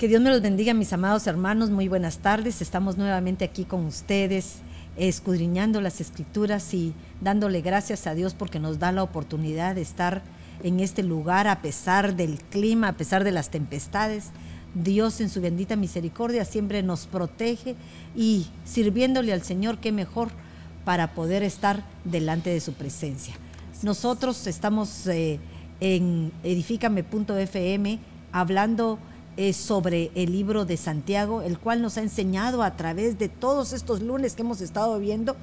Que Dios me los bendiga, mis amados hermanos. Muy buenas tardes. Estamos nuevamente aquí con ustedes, escudriñando las escrituras y dándole gracias a Dios porque nos da la oportunidad de estar en este lugar a pesar del clima, a pesar de las tempestades. Dios en su bendita misericordia siempre nos protege y sirviéndole al Señor, qué mejor para poder estar delante de su presencia. Nosotros estamos eh, en edifícame.fm hablando sobre el libro de Santiago, el cual nos ha enseñado a través de todos estos lunes que hemos estado viendo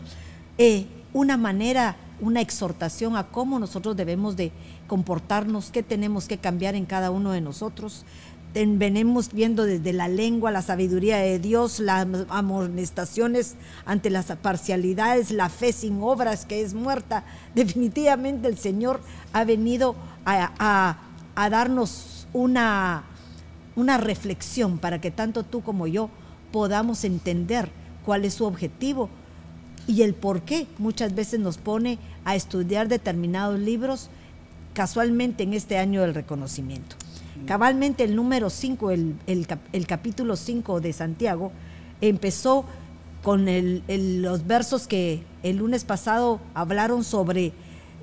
eh, una manera, una exhortación a cómo nosotros debemos de comportarnos, qué tenemos que cambiar en cada uno de nosotros. venimos viendo desde la lengua, la sabiduría de Dios, las amonestaciones ante las parcialidades, la fe sin obras que es muerta. Definitivamente el Señor ha venido a darnos una una reflexión para que tanto tú como yo podamos entender cuál es su objetivo y el por qué muchas veces nos pone a estudiar determinados libros casualmente en este año del reconocimiento. Cabalmente el número 5, el, el, capítulo 5 de Santiago, empezó con los versos que el lunes pasado hablaron sobre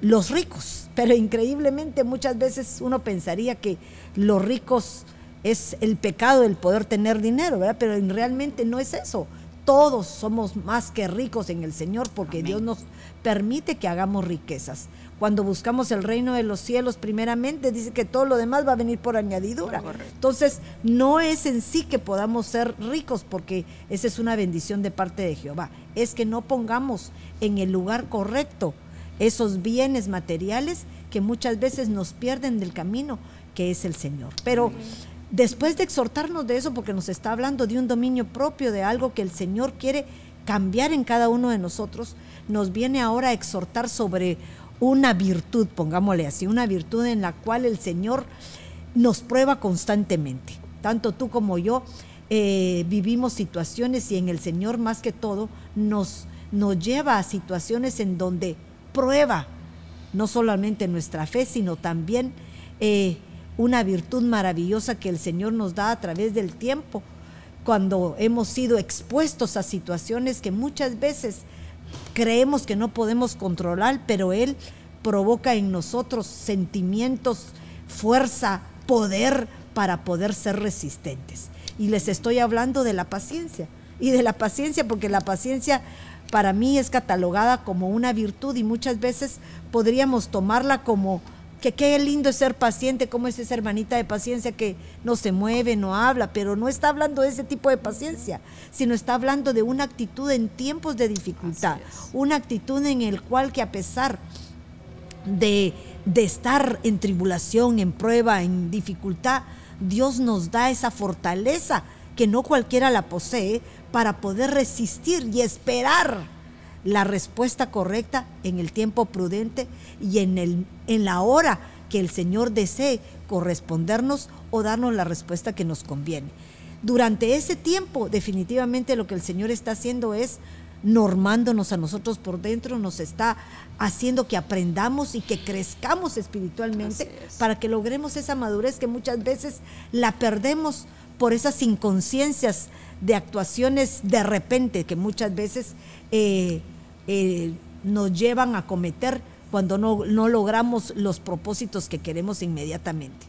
los ricos, pero increíblemente muchas veces uno pensaría que los ricos es el pecado el poder tener dinero, ¿verdad? Pero realmente no es eso. Todos somos más que ricos en el Señor porque Dios nos permite que hagamos riquezas. Cuando buscamos el reino de los cielos, primeramente dice que todo lo demás va a venir por añadidura. Entonces, no es en sí que podamos ser ricos porque esa es una bendición de parte de Jehová. Es que no pongamos en el lugar correcto esos bienes materiales que muchas veces nos pierden del camino que es el Señor. Pero después de exhortarnos de eso, porque nos está hablando de un dominio propio, de algo que el Señor quiere cambiar en cada uno de nosotros, nos viene ahora a exhortar sobre una virtud, pongámosle así, una virtud en la cual el Señor nos prueba constantemente. Tanto tú como yo eh, vivimos situaciones y en el Señor más que todo nos, nos lleva a situaciones en donde prueba no solamente nuestra fe, sino también eh, una virtud maravillosa que el Señor nos da a través del tiempo, cuando hemos sido expuestos a situaciones que muchas veces creemos que no podemos controlar, pero Él provoca en nosotros sentimientos, fuerza, poder para poder ser resistentes. Y les estoy hablando de la paciencia. Y de la paciencia, porque la paciencia para mí es catalogada como una virtud y muchas veces podríamos tomarla como que qué lindo es ser paciente, como es esa hermanita de paciencia que no se mueve, no habla, pero no está hablando de ese tipo de paciencia, sino está hablando de una actitud en tiempos de dificultad, una actitud en el cual que a pesar de, de estar en tribulación, en prueba, en dificultad, Dios nos da esa fortaleza que no cualquiera la posee para poder resistir y esperar la respuesta correcta en el tiempo prudente y en, el, en la hora que el Señor desee correspondernos o darnos la respuesta que nos conviene. Durante ese tiempo, definitivamente lo que el Señor está haciendo es normándonos a nosotros por dentro, nos está haciendo que aprendamos y que crezcamos espiritualmente para que logremos esa madurez que muchas veces la perdemos por esas inconsciencias de actuaciones de repente que muchas veces eh, eh, nos llevan a cometer cuando no, no logramos los propósitos que queremos inmediatamente.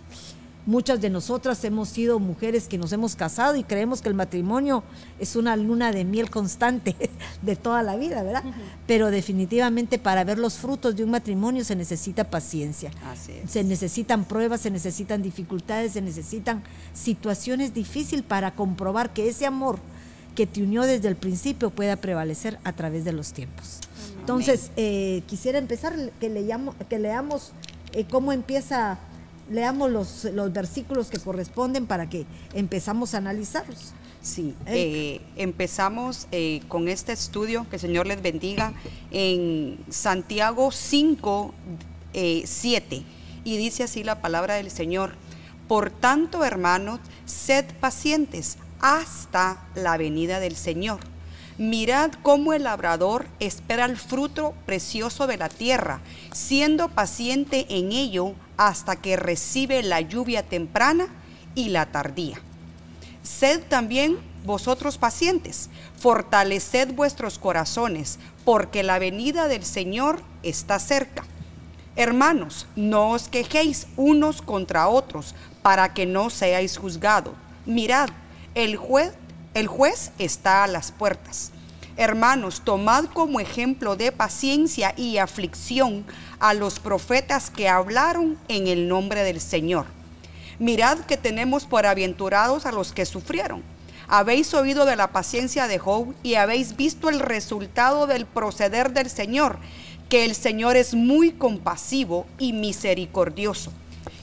Muchas de nosotras hemos sido mujeres que nos hemos casado y creemos que el matrimonio es una luna de miel constante de toda la vida, ¿verdad? Pero definitivamente para ver los frutos de un matrimonio se necesita paciencia. Se necesitan pruebas, se necesitan dificultades, se necesitan situaciones difíciles para comprobar que ese amor que te unió desde el principio pueda prevalecer a través de los tiempos. Entonces, eh, quisiera empezar que, leamos, que leamos eh, cómo empieza, leamos los, los versículos que corresponden para que empezamos a analizarlos. Sí, eh, empezamos con este estudio, que el Señor les bendiga, en Santiago 5, 7, y dice así la palabra del Señor. Por tanto, hermanos, sed pacientes hasta la venida del Señor. Mirad cómo el labrador espera el fruto precioso de la tierra, siendo paciente en ello hasta que recibe la lluvia temprana y la tardía. Sed también vosotros pacientes, fortaleced vuestros corazones, porque la venida del Señor está cerca. Hermanos, no os quejéis unos contra otros, para que no seáis juzgados. Mirad, el juez, está a las puertas. Hermanos, tomad como ejemplo de paciencia y aflicción a los profetas que hablaron en el nombre del Señor. Mirad que tenemos por aventurados a los que sufrieron. Habéis oído de la paciencia de Job y habéis visto el resultado del proceder del Señor, que el Señor es muy compasivo y misericordioso.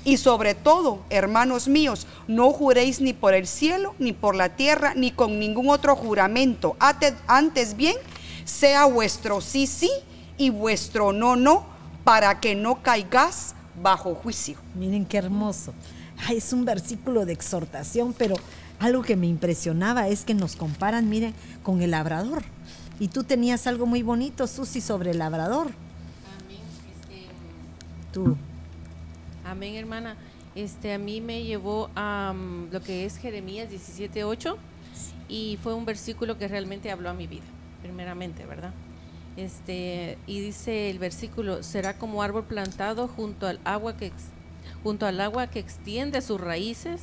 Y sobre todo, hermanos míos, no juréis ni por el cielo, ni por la tierra, ni con ningún otro juramento. Antes bien, sea vuestro sí, sí y vuestro no, no, para que no caigas bajo juicio. Miren qué hermoso. es un versículo de exhortación, pero algo que me impresionaba es que nos comparan, miren, con el labrador. Y tú tenías algo muy bonito, Susi, sobre el labrador. Amén. Este, tú. Amén, hermana. Este, a mí me llevó a lo que es Jeremías 17.8 y fue un versículo que realmente habló a mi vida, primeramente, ¿verdad? Este, y dice el versículo, será como árbol plantado junto al agua que junto al agua que extiende sus raíces,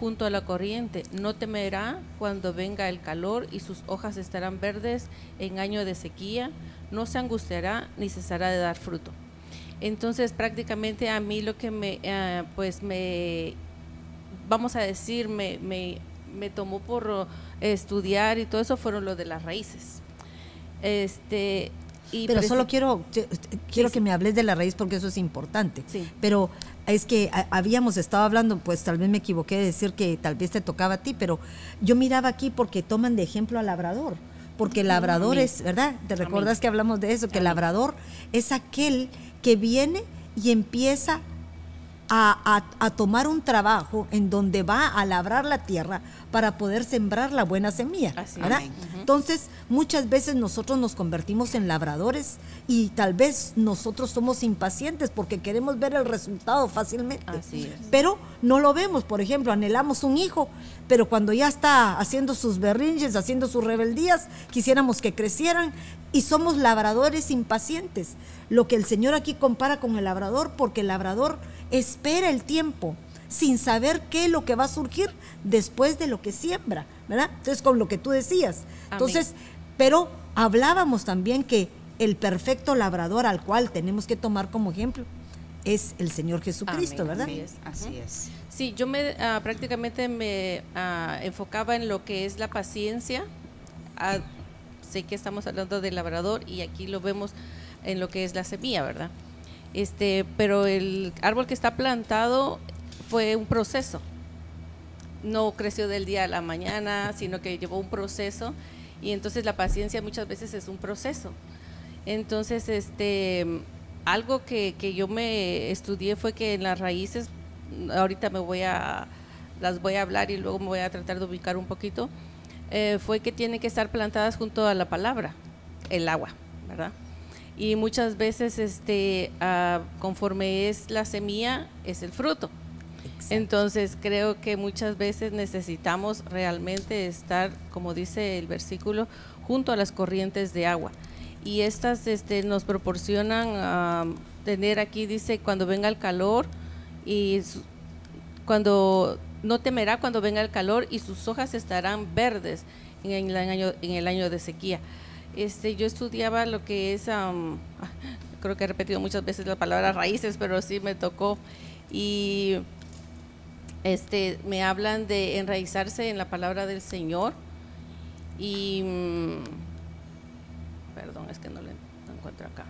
junto a la corriente. No temerá cuando venga el calor y sus hojas estarán verdes en año de sequía. No se angustiará ni cesará de dar fruto. Entonces prácticamente a mí lo que me, eh, pues me, vamos a decir, me, me, me tomó por estudiar y todo eso fueron lo de las raíces. Este, pero solo quiero, quiero que me hables de la raíz porque eso es importante. Sí. Pero es que habíamos estado hablando, pues tal vez me equivoqué de decir que tal vez te tocaba a ti, pero yo miraba aquí porque toman de ejemplo al labrador, porque el labrador es, ¿verdad? ¿Te recuerdas que hablamos de eso? Que el labrador es aquel que viene y empieza a, tomar un trabajo en donde va a labrar la tierra para poder sembrar la buena semilla. ¿verdad? Entonces, muchas veces nosotros nos convertimos en labradores y tal vez nosotros somos impacientes porque queremos ver el resultado fácilmente. Pero no lo vemos. Por ejemplo, anhelamos un hijo, pero cuando ya está haciendo sus berrinches, haciendo sus rebeldías, quisiéramos que crecieran y somos labradores impacientes. Lo que el Señor aquí compara con el labrador, porque el labrador espera el tiempo sin saber qué es lo que va a surgir después de lo que siembra, ¿verdad? Entonces, con lo que tú decías. Entonces, pero hablábamos también que el perfecto labrador al cual tenemos que tomar como ejemplo es el Señor Jesucristo, ¿verdad? Así es, así es. Sí, yo me ah, prácticamente me ah, enfocaba en lo que es la paciencia. Ah, sé que estamos hablando del labrador y aquí lo vemos en lo que es la semilla, ¿verdad? Este, pero el árbol que está plantado fue un proceso. No creció del día a la mañana, sino que llevó un proceso. Y entonces la paciencia muchas veces es un proceso. Entonces, este, algo que, yo me estudié fue que en las raíces, ahorita me voy a, las voy a hablar y luego me voy a tratar de ubicar un poquito, eh, fue que tienen que estar plantadas junto a la palabra, el agua, ¿verdad? Y muchas veces este ah, conforme es la semilla es el fruto. Entonces creo que muchas veces necesitamos realmente estar, como dice el versículo, junto a las corrientes de agua. Y estas este, nos proporcionan ah, tener aquí, dice, cuando venga el calor y cuando no temerá cuando venga el calor y sus hojas estarán verdes en el año, en el año de sequía. Este, yo estudiaba lo que es, creo que he repetido muchas veces la palabra raíces, pero sí me tocó. Y este, me hablan de enraizarse en la palabra del Señor. Y, mm, perdón, es que no lo encuentro acá.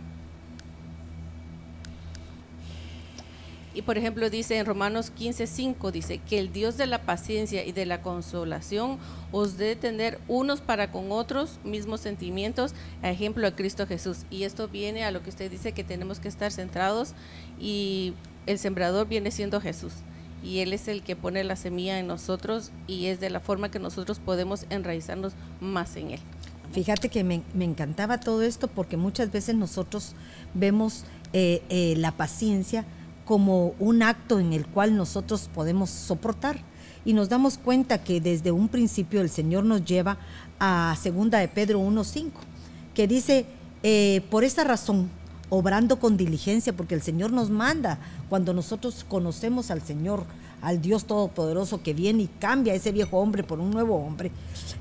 Y por ejemplo dice en Romanos 15:5, dice que el Dios de la paciencia y de la consolación os dé tener unos para con otros mismos sentimientos, a ejemplo de Cristo Jesús. Y esto viene a lo que usted dice que tenemos que estar centrados y el sembrador viene siendo Jesús. Y Él es el que pone la semilla en nosotros y es de la forma que nosotros podemos enraizarnos más en Él. Fíjate que me, encantaba todo esto porque muchas veces nosotros vemos eh, eh, la paciencia como un acto en el cual nosotros podemos soportar. y nos damos cuenta que desde un principio el Señor nos lleva a segunda de Pedro 1.5, que dice, eh, por esta razón, obrando con diligencia, porque el Señor nos manda cuando nosotros conocemos al Señor, al Dios Todopoderoso que viene y cambia a ese viejo hombre por un nuevo hombre,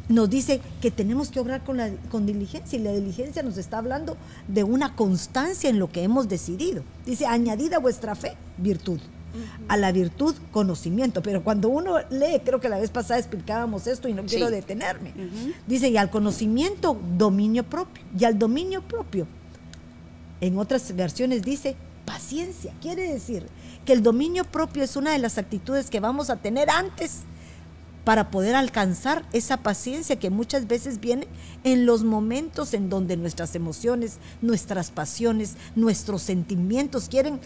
nos dice que tenemos que obrar con, la, con diligencia y la diligencia nos está hablando de una constancia en lo que hemos decidido. Dice, añadida vuestra fe, virtud. A la virtud, conocimiento. Pero cuando uno lee, creo que la vez pasada explicábamos esto y no quiero detenerme. Dice, y al conocimiento, dominio propio. Y al dominio propio, en otras versiones dice, paciencia. Quiere decir que el dominio propio es una de las actitudes que vamos a tener antes para poder alcanzar esa paciencia que muchas veces viene en los momentos en donde nuestras emociones, nuestras pasiones, nuestros sentimientos quieren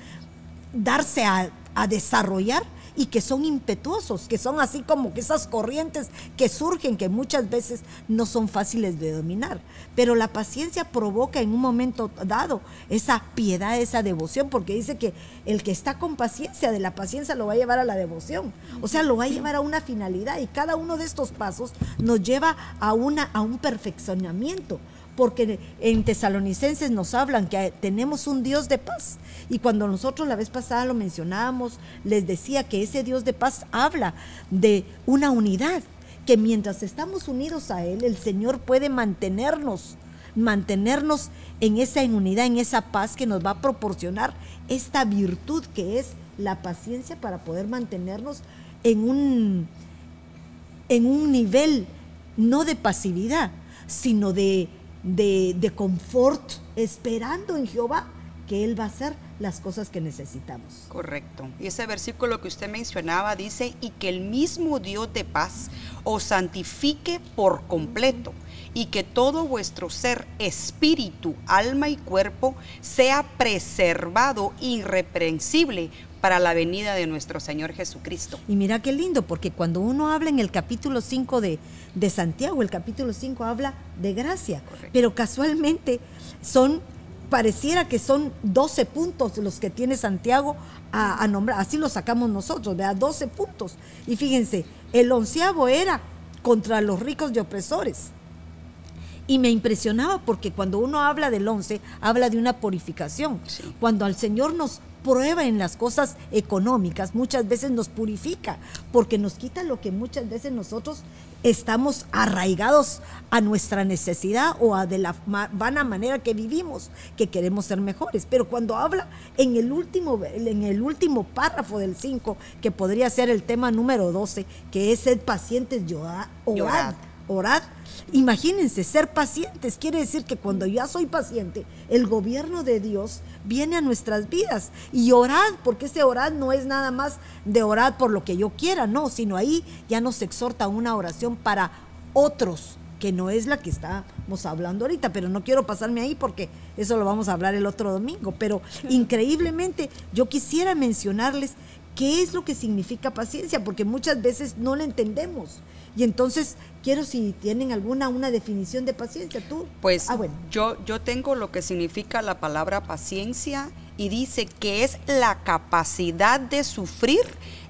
darse a, a desarrollar y que son impetuosos, que son así como que esas corrientes que surgen, que muchas veces no son fáciles de dominar. Pero la paciencia provoca en un momento dado esa piedad, esa devoción, porque dice que el que está con paciencia de la paciencia lo va a llevar a la devoción, o sea, lo va a llevar a una finalidad y cada uno de estos pasos nos lleva a, una, a un perfeccionamiento porque en Tesalonicenses nos hablan que tenemos un Dios de paz. Y cuando nosotros la vez pasada lo mencionábamos, les decía que ese Dios de paz habla de una unidad, que mientras estamos unidos a Él, el Señor puede mantenernos, mantenernos en esa unidad, en esa paz que nos va a proporcionar esta virtud que es la paciencia para poder mantenernos en un, en un nivel no de pasividad, sino de de, confort, esperando en Jehová que Él va a hacer las cosas que necesitamos. Correcto. Y ese versículo que usted mencionaba dice, y que el mismo Dios de paz os santifique por completo, y que todo vuestro ser, espíritu, alma y cuerpo sea preservado irreprensible para la venida de nuestro Señor Jesucristo. Y mira qué lindo, porque cuando uno habla en el capítulo 5 de, de Santiago, el capítulo 5 habla de gracia, pero casualmente son, pareciera que son 12 puntos los que tiene Santiago a, nombrar, así lo sacamos nosotros, vea, 12 puntos. Y fíjense, el onceavo era contra los ricos y opresores. Y me impresionaba porque cuando uno habla del once, habla de una purificación. Cuando al Señor nos prueba en las cosas económicas, muchas veces nos purifica, porque nos quita lo que muchas veces nosotros estamos arraigados a nuestra necesidad o a de la vana manera que vivimos, que queremos ser mejores. Pero cuando habla en el último, en el último párrafo del 5, que podría ser el tema número 12, que es ser pacientes, orad, orad Imagínense, ser pacientes. Quiere decir que cuando ya soy paciente, el gobierno de Dios viene a nuestras vidas. Y orad, porque ese orad no es nada más de orar por lo que yo quiera, no, sino ahí ya nos exhorta una oración para otros, que no es la que estamos hablando ahorita, pero no quiero pasarme ahí porque eso lo vamos a hablar el otro domingo, pero increíblemente yo quisiera mencionarles qué es lo que significa paciencia, porque muchas veces no lo entendemos. Y entonces quiero si tienen alguna una definición de paciencia tú. Pues ah, yo, yo tengo lo que significa la palabra paciencia y dice que es la capacidad de sufrir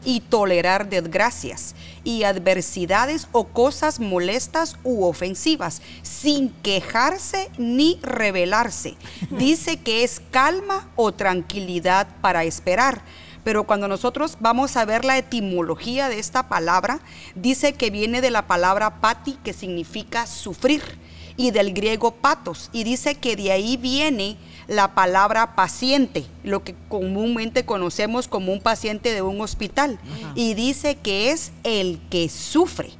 y tolerar desgracias y adversidades o cosas molestas u ofensivas sin quejarse ni rebelarse. Dice que es calma o tranquilidad para esperar pero cuando nosotros vamos a ver la etimología de esta palabra, dice que viene de la palabra pati, que significa sufrir, y del griego patos, y dice que de ahí viene la palabra paciente, lo que comúnmente conocemos como un paciente de un hospital, y dice que es el que sufre.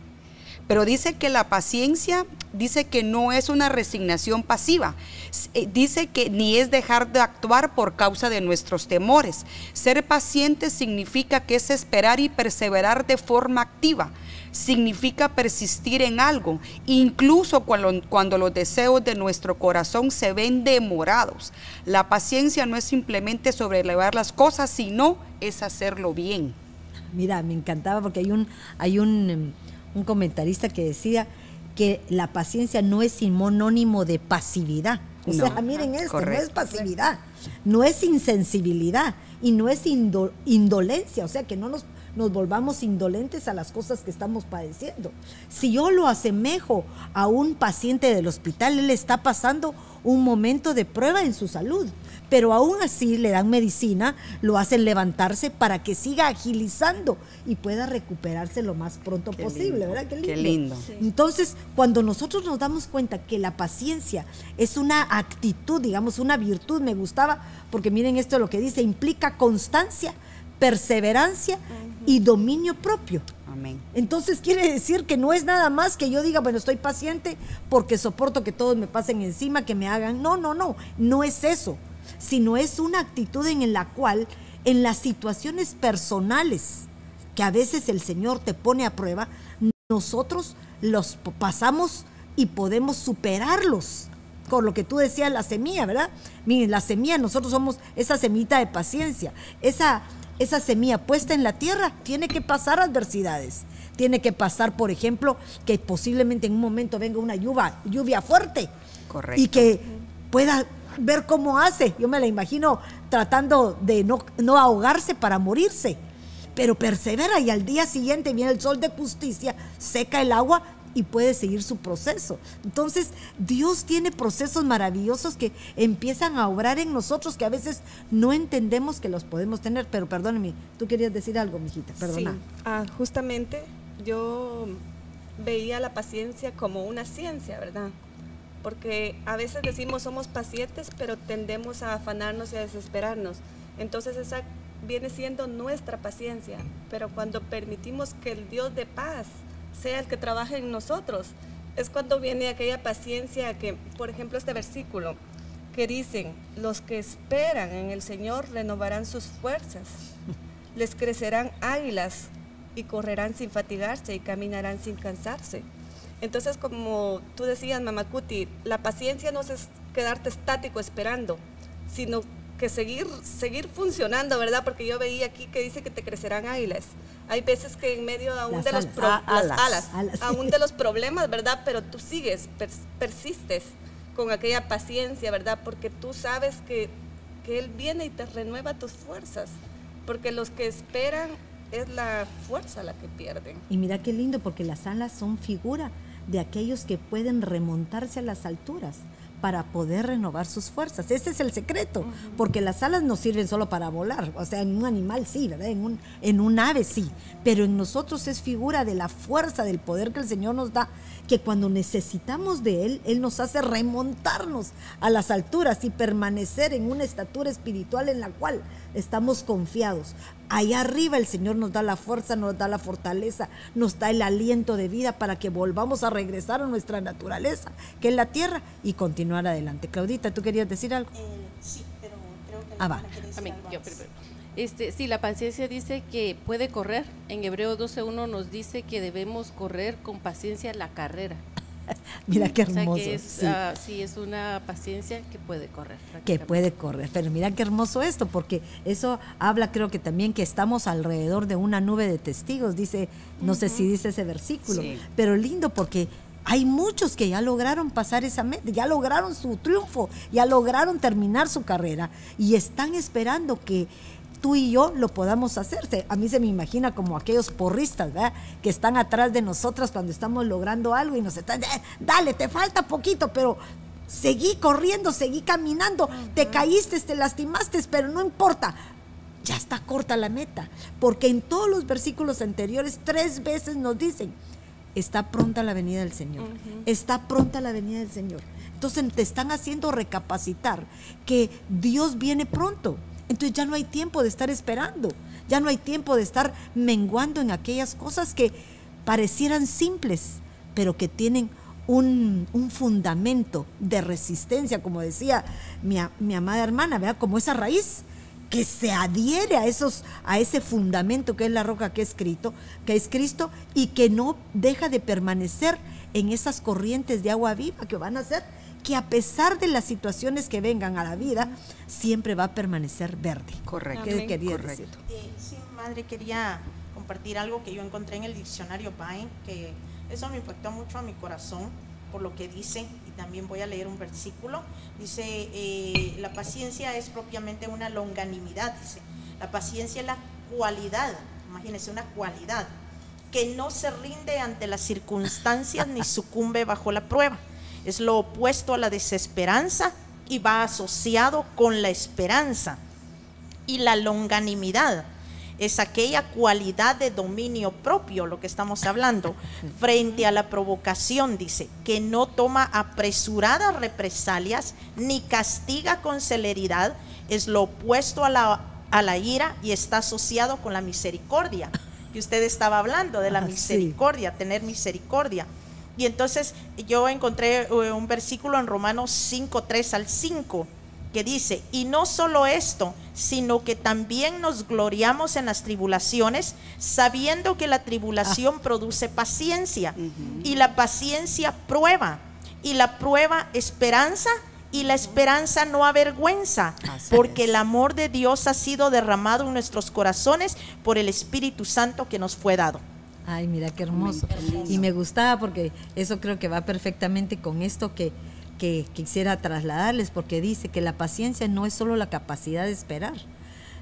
Pero dice que la paciencia, dice que no es una resignación pasiva, dice que ni es dejar de actuar por causa de nuestros temores. Ser paciente significa que es esperar y perseverar de forma activa. Significa persistir en algo, incluso cuando, cuando los deseos de nuestro corazón se ven demorados. La paciencia no es simplemente sobrelevar las cosas, sino es hacerlo bien. Mira, me encantaba porque hay un, hay un, em, un comentarista que decía que la paciencia no es sinónimo de pasividad. O sea, miren esto, no es pasividad, no es insensibilidad y no es indolencia, o sea, que no nos nos volvamos indolentes a las cosas que estamos padeciendo. Si yo lo asemejo a un paciente del hospital, él está pasando un momento de prueba en su salud pero aún así le dan medicina, lo hacen levantarse para que siga agilizando y pueda recuperarse lo más pronto posible, ¿verdad? Qué lindo. Entonces, cuando nosotros nos damos cuenta que la paciencia es una actitud, digamos, una virtud, me gustaba, porque miren esto lo que dice, implica constancia, perseverancia y dominio propio. Amén. Entonces quiere decir que no es nada más que yo diga, bueno, estoy paciente porque soporto que todos me pasen encima, que me hagan. No, no, no, no es eso sino es una actitud en la cual en las situaciones personales que a veces el Señor te pone a prueba, nosotros los pasamos y podemos superarlos. Con lo que tú decías, la semilla, ¿verdad? Miren, la semilla, nosotros somos esa semita de paciencia. Esa, esa semilla puesta en la tierra tiene que pasar adversidades. Tiene que pasar, por ejemplo, que posiblemente en un momento venga una lluvia, lluvia fuerte. Correcto. Y que pueda ver cómo hace. Yo me la imagino tratando de no, no ahogarse para morirse. Pero persevera y al día siguiente viene el sol de justicia, seca el agua y puede seguir su proceso. Entonces, Dios tiene procesos maravillosos que empiezan a obrar en nosotros que a veces no entendemos que los podemos tener. Pero perdóneme, tú querías decir algo, mijita, perdona. Sí, ah, justamente yo veía la paciencia como una ciencia, ¿verdad? Porque a veces decimos somos pacientes, pero tendemos a afanarnos y a desesperarnos. Entonces esa viene siendo nuestra paciencia, pero cuando permitimos que el Dios de paz sea el que trabaje en nosotros, es cuando viene aquella paciencia que, por ejemplo, este versículo que dicen, los que esperan en el Señor renovarán sus fuerzas, les crecerán águilas y correrán sin fatigarse y caminarán sin cansarse. Entonces, como tú decías, Mamacuti, la paciencia no es quedarte estático esperando, sino que seguir, seguir funcionando, ¿verdad? Porque yo veía aquí que dice que te crecerán águilas. Hay veces que en medio aún de los ah, alas, aún de los problemas, ¿verdad? Pero tú sigues, persistes con aquella paciencia, ¿verdad? Porque tú sabes que, que Él viene y te renueva tus fuerzas. Porque los que esperan es la fuerza la que pierden. Y mira qué lindo, porque las alas son figura de aquellos que pueden remontarse a las alturas para poder renovar sus fuerzas. Ese es el secreto, porque las alas no sirven solo para volar, o sea, en un animal sí, ¿verdad? En un, en un ave sí, pero en nosotros es figura de la fuerza, del poder que el Señor nos da, que cuando necesitamos de Él, Él nos hace remontarnos a las alturas y permanecer en una estatura espiritual en la cual estamos confiados. Allá arriba el Señor nos da la fuerza, nos da la fortaleza, nos da el aliento de vida para que volvamos a regresar a nuestra naturaleza, que es la tierra, y continuar adelante. Claudita, ¿tú querías decir algo? Eh, sí, pero creo que... Ah, va. Yo Este, sí, la paciencia dice que puede correr. En Hebreo 12.1 nos dice que debemos correr con paciencia la carrera. mira qué hermoso. Ah, sí. es una paciencia que puede correr. Que puede correr. Pero mira qué hermoso esto, porque eso habla creo que también que estamos alrededor de una nube de testigos, dice, no sé si dice ese versículo, pero lindo porque hay muchos que ya lograron pasar esa meta, ya lograron su triunfo, ya lograron terminar su carrera y están esperando que tú y yo lo podamos hacer. A mí se me imagina como aquellos porristas, ¿verdad? Que están atrás de nosotras cuando estamos logrando algo y nos están, eh, dale, te falta poquito, pero seguí corriendo, seguí caminando, te caíste, te lastimaste, pero no importa. Ya está corta la meta, porque en todos los versículos anteriores tres veces nos dicen, está pronta la venida del Señor, está pronta la venida del Señor. Entonces te están haciendo recapacitar que Dios viene pronto entonces ya no hay tiempo de estar esperando, ya no hay tiempo de estar menguando en aquellas cosas que parecieran simples, pero que tienen un, fundamento de resistencia, como decía mi, mi amada hermana, ¿verdad? Como esa raíz que se adhiere a esos a ese fundamento que es la roca que es Cristo, que es Cristo y que no deja de permanecer en esas corrientes de agua viva que van a ser que a pesar de las situaciones que vengan a la vida, siempre va a permanecer verde. Correcto. ¿Qué quería decir? Eh, sí, madre, quería compartir algo que yo encontré en el diccionario Pine, que eso me impactó mucho a mi corazón por lo que dice, también voy a leer un versículo. Dice, eh, la paciencia es propiamente una longanimidad, dice. La paciencia es la cualidad imagínense, una cualidad, que no se rinde ante las circunstancias ni sucumbe bajo la prueba. Es lo opuesto a la desesperanza y va asociado con la esperanza. Y la longanimidad es aquella cualidad de dominio propio, lo que estamos hablando, frente a la provocación, dice, que no toma apresuradas represalias ni castiga con celeridad, es lo opuesto a la, a la ira y está asociado con la misericordia. Que usted estaba hablando de la Ah, sí. misericordia, tener misericordia. Y entonces yo encontré eh, un versículo en Romanos 5, 3 al 5, que dice, y no solo esto, sino que también nos gloriamos en las tribulaciones, sabiendo que la tribulación produce paciencia, y la paciencia prueba, y la prueba esperanza, y la esperanza no avergüenza, Así porque es. el amor de Dios ha sido derramado en nuestros corazones por el Espíritu Santo que nos fue dado. Ay, mira qué hermoso. Y me gustaba porque eso creo que va perfectamente con esto que, que quisiera trasladarles, porque dice que la paciencia no es solo la capacidad de esperar,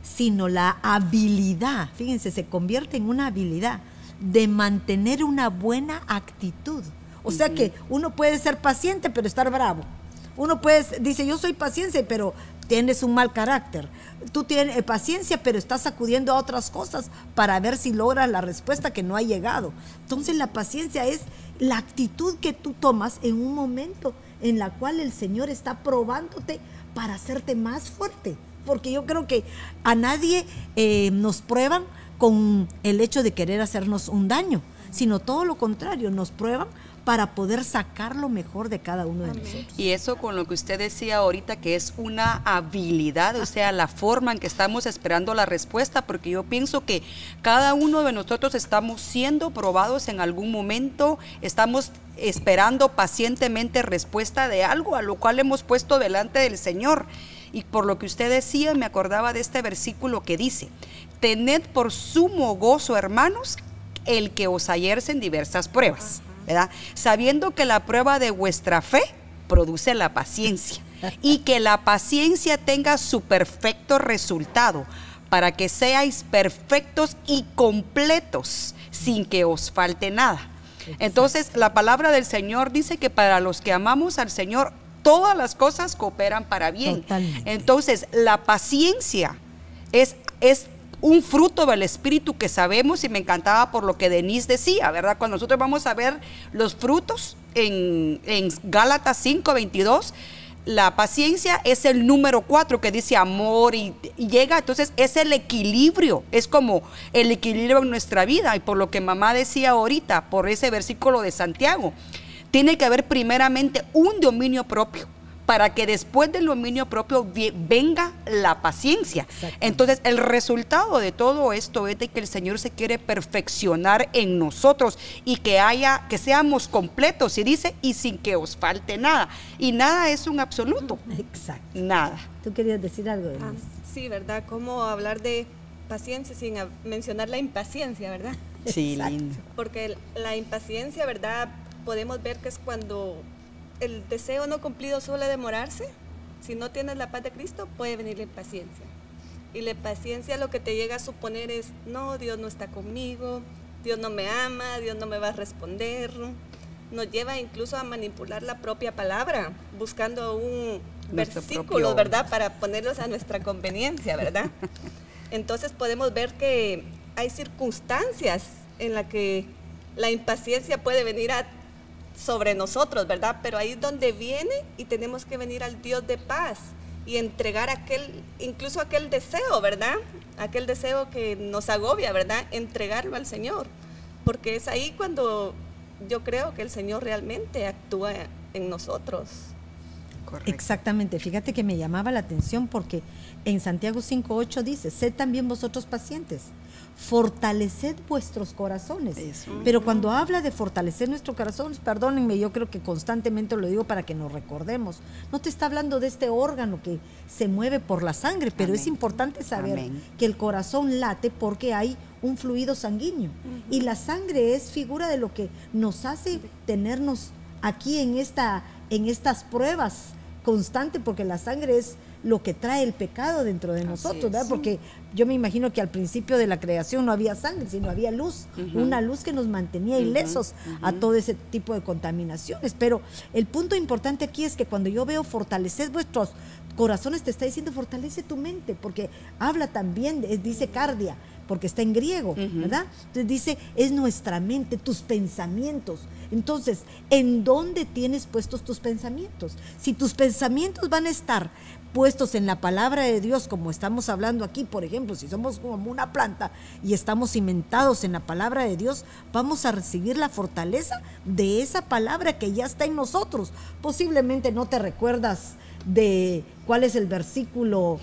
sino la habilidad, fíjense, se convierte en una habilidad de mantener una buena actitud. O sea que uno puede ser paciente pero estar bravo. Uno puede, dice, yo soy paciencia, pero tienes un mal carácter. Tú tienes eh, paciencia, pero estás acudiendo a otras cosas para ver si logras la respuesta que no ha llegado. Entonces la paciencia es la actitud que tú tomas en un momento en la cual el Señor está probándote para hacerte más fuerte. Porque yo creo que a nadie eh, nos prueban con el hecho de querer hacernos un daño, sino todo lo contrario, nos prueban para poder sacar lo mejor de cada uno de nosotros. Y eso con lo que usted decía ahorita, que es una habilidad, o sea, la forma en que estamos esperando la respuesta, porque yo pienso que cada uno de nosotros estamos siendo probados en algún momento, estamos esperando pacientemente respuesta de algo a lo cual hemos puesto delante del Señor. Y por lo que usted decía, me acordaba de este versículo que dice, tened por sumo gozo, hermanos, el que os hallerse en diversas pruebas, ¿verdad? Sabiendo que la prueba de vuestra fe produce la paciencia y que la paciencia tenga su perfecto resultado para que seáis perfectos y completos sin que os falte nada. Entonces, la palabra del Señor dice que para los que amamos al Señor, todas las cosas cooperan para bien. Totalmente. Entonces, la paciencia es, es un fruto del Espíritu que sabemos y me encantaba por lo que Denise decía, ¿verdad? Cuando nosotros vamos a ver los frutos en, en Gálatas 5, 22, la paciencia es el número 4 que dice amor y, y llega, entonces es el equilibrio, es como el equilibrio en nuestra vida y por lo que mamá decía ahorita, por ese versículo de Santiago, tiene que haber primeramente un dominio propio para que después del dominio propio venga la paciencia. Entonces, el resultado de todo esto es de que el Señor se quiere perfeccionar en nosotros y que haya, que seamos completos, y dice, y sin que os falte nada. Y nada es un absoluto, Exacto. nada. ¿Tú querías decir algo, Ah, Denise? sí, ¿verdad? ¿Cómo hablar de paciencia sin mencionar la impaciencia, verdad? Sí, Exacto. lindo. Porque la impaciencia, ¿verdad? Podemos ver que es cuando el deseo no cumplido suele demorarse. Si no tienes la paz de Cristo, puede venir la impaciencia. Y la impaciencia lo que te llega a suponer es, no, Dios no está conmigo, Dios no me ama, Dios no me va a responder. Nos lleva incluso a manipular la propia palabra, buscando un Nuestro versículo, propio- ¿verdad? Para ponerlos a nuestra conveniencia, ¿verdad? Entonces podemos ver que hay circunstancias en las que la impaciencia puede venir a- sobre nosotros, ¿verdad? Pero ahí es donde viene y tenemos que venir al Dios de paz y entregar aquel, incluso aquel deseo, ¿verdad? Aquel deseo que nos agobia, ¿verdad? Entregarlo al Señor. Porque es ahí cuando yo creo que el Señor realmente actúa en nosotros. Correcto. Exactamente, fíjate que me llamaba la atención porque en Santiago 5.8 dice, sed también vosotros pacientes, fortaleced vuestros corazones. Eso. Pero cuando habla de fortalecer nuestros corazones, perdónenme, yo creo que constantemente lo digo para que nos recordemos, no te está hablando de este órgano que se mueve por la sangre, pero es importante saber Amén. que el corazón late porque hay un fluido sanguíneo y la sangre es figura de lo que nos hace tenernos aquí en esta en estas pruebas constantes porque la sangre es lo que trae el pecado dentro de Así nosotros. ¿verdad? Porque yo me imagino que al principio de la creación no había sangre, sino había luz, una luz que nos mantenía ilesos a todo ese tipo de contaminaciones. Pero el punto importante aquí es que cuando yo veo fortalecer vuestros corazones, te está diciendo fortalece tu mente, porque habla también, dice cardia, porque está en griego, ¿verdad? Entonces dice, es nuestra mente, tus pensamientos. Entonces, ¿en dónde tienes puestos tus pensamientos? Si tus pensamientos van a estar puestos en la palabra de Dios, como estamos hablando aquí, por ejemplo, si somos como una planta y estamos cimentados en la palabra de Dios, vamos a recibir la fortaleza de esa palabra que ya está en nosotros. Posiblemente no te recuerdas de cuál es el versículo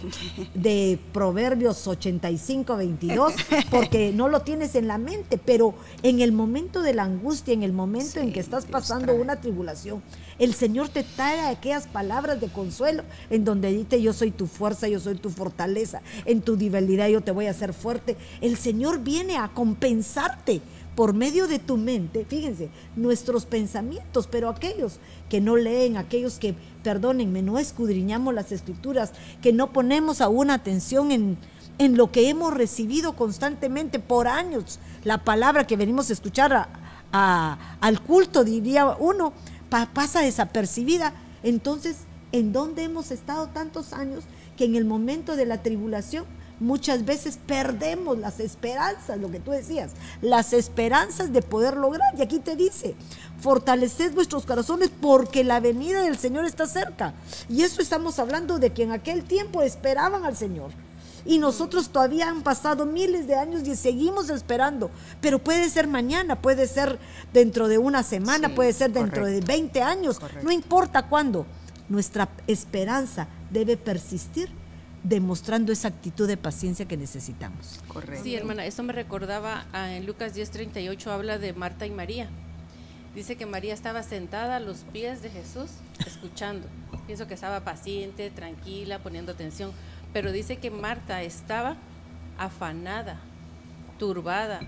de Proverbios 85, 22, porque no lo tienes en la mente, pero en el momento de la angustia, en el momento en que estás Dios pasando trae. una tribulación, el Señor te trae aquellas palabras de consuelo en donde dice yo soy tu fuerza, yo soy tu fortaleza, en tu debilidad yo te voy a hacer fuerte. El Señor viene a compensarte por medio de tu mente, fíjense, nuestros pensamientos, pero aquellos que no leen, aquellos que, perdónenme, no escudriñamos las escrituras, que no ponemos aún atención en, en lo que hemos recibido constantemente por años, la palabra que venimos a escuchar al culto, diría uno, pa- pasa desapercibida. Entonces, ¿en dónde hemos estado tantos años que en el momento de la tribulación muchas veces perdemos las esperanzas, lo que tú decías, las esperanzas de poder lograr? Y aquí te dice, fortaleced vuestros corazones porque la venida del Señor está cerca. Y eso estamos hablando de que en aquel tiempo esperaban al Señor. Y nosotros todavía han pasado miles de años y seguimos esperando. Pero puede ser mañana, puede ser dentro de una semana, Sí, puede ser dentro correcto. de 20 años, Correcto. no importa cuándo. Nuestra esperanza debe persistir demostrando esa actitud de paciencia que necesitamos. Correcto. Sí, hermana, eso me recordaba en Lucas 10:38 habla de Marta y María. Dice que María estaba sentada a los pies de Jesús escuchando. Pienso que estaba paciente, tranquila, poniendo atención, pero dice que Marta estaba afanada, turbada.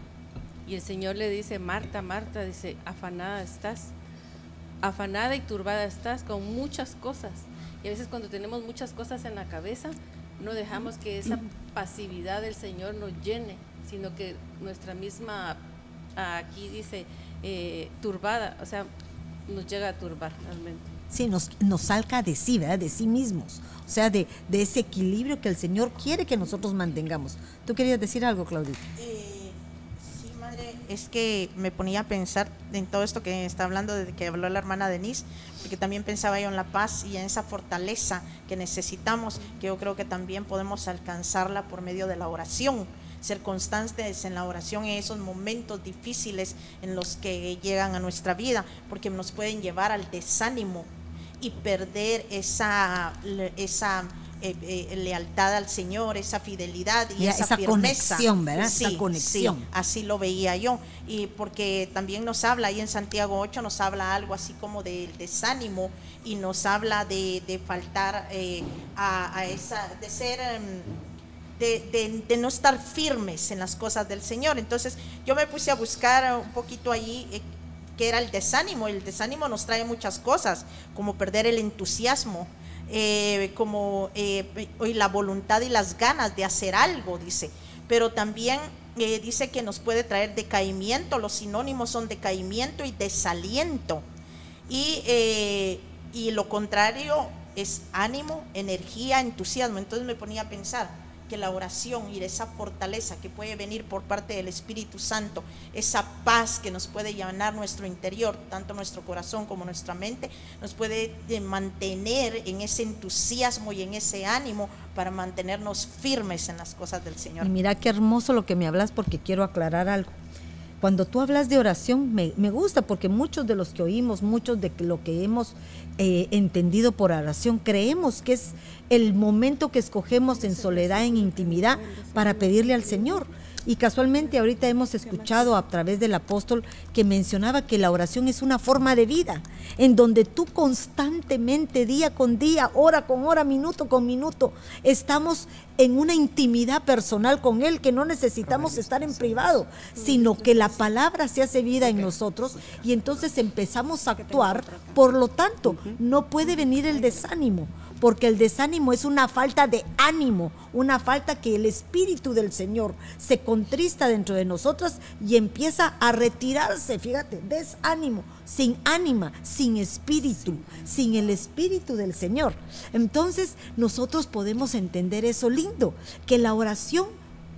Y el Señor le dice, Marta, Marta, dice, afanada estás, afanada y turbada estás con muchas cosas. Y a veces cuando tenemos muchas cosas en la cabeza, no dejamos que esa pasividad del Señor nos llene, sino que nuestra misma, aquí dice, eh, turbada, o sea, nos llega a turbar realmente. Sí, nos, nos salga de sí, ¿verdad? De sí mismos. O sea, de, de ese equilibrio que el Señor quiere que nosotros mantengamos. ¿Tú querías decir algo, Claudita? Eh, es que me ponía a pensar en todo esto que está hablando desde que habló la hermana Denise, porque también pensaba yo en la paz y en esa fortaleza que necesitamos, que yo creo que también podemos alcanzarla por medio de la oración, ser constantes en la oración en esos momentos difíciles en los que llegan a nuestra vida, porque nos pueden llevar al desánimo y perder esa, esa eh, eh, lealtad al Señor, esa fidelidad y esa, esa firmeza. conexión, ¿verdad? Sí, Esa conexión. sí, así lo veía yo. Y porque también nos habla ahí en Santiago 8, nos habla algo así como del desánimo y nos habla de, de faltar eh, a, a esa, de ser... em, de, de- de no estar firmes en las cosas del Señor. Entonces yo me puse a buscar un poquito ahí eh, qué era el desánimo. El desánimo nos trae muchas cosas, como perder el entusiasmo, eh, como eh, la voluntad y las ganas de hacer algo, dice. Pero también eh, dice que nos puede traer decaimiento. Los sinónimos son decaimiento y desaliento. Y, eh, y lo contrario es ánimo, energía, entusiasmo. Entonces me ponía a pensar la oración y esa fortaleza que puede venir por parte del Espíritu Santo, esa paz que nos puede llenar nuestro interior, tanto nuestro corazón como nuestra mente, nos puede eh, mantener en ese entusiasmo y en ese ánimo para mantenernos firmes en las cosas del Señor. Y mira qué hermoso lo que me hablas porque quiero aclarar algo. Cuando tú hablas de oración, me, me gusta porque muchos de los que oímos, muchos de lo que hemos eh, entendido por oración, creemos que es el momento que escogemos en soledad, en intimidad, para pedirle al Señor. Y casualmente ahorita hemos escuchado a través del apóstol que mencionaba que la oración es una forma de vida, en donde tú constantemente, día con día, hora con hora, minuto con minuto, estamos en una intimidad personal con Él, que no necesitamos estar en privado, sino que la palabra se hace vida en nosotros y entonces empezamos a actuar. Por lo tanto, no puede venir el desánimo porque el desánimo es una falta de ánimo, una falta que el Espíritu del Señor se contrista dentro de nosotras y empieza a retirarse, fíjate, desánimo, sin ánima, sin espíritu, sin el Espíritu del Señor. Entonces nosotros podemos entender eso lindo, que la oración,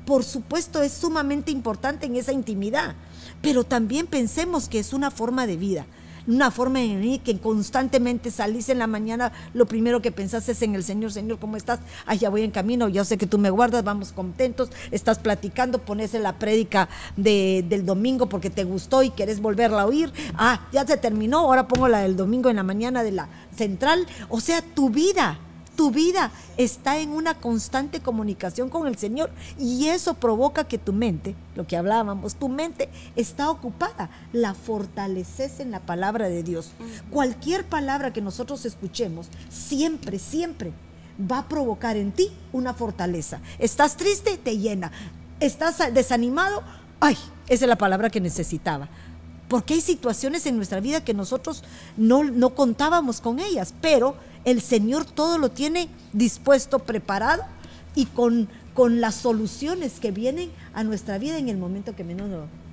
por supuesto, es sumamente importante en esa intimidad, pero también pensemos que es una forma de vida una forma en que constantemente salís en la mañana, lo primero que pensás es en el Señor, Señor, ¿cómo estás? Ay, ya voy en camino, yo sé que tú me guardas, vamos contentos, estás platicando, pones en la prédica del domingo porque te gustó y querés volverla a oír. Ah, ya se terminó, ahora pongo la del domingo en la mañana de la central. O sea, tu vida tu vida está en una constante comunicación con el Señor y eso provoca que tu mente, lo que hablábamos, tu mente está ocupada, la fortaleces en la palabra de Dios. Cualquier palabra que nosotros escuchemos, siempre, siempre va a provocar en ti una fortaleza. Estás triste, te llena. Estás desanimado, ay, esa es la palabra que necesitaba porque hay situaciones en nuestra vida que nosotros no, no, contábamos con ellas, pero el Señor todo lo tiene dispuesto, preparado y con, con las soluciones que vienen a nuestra vida en el momento que menos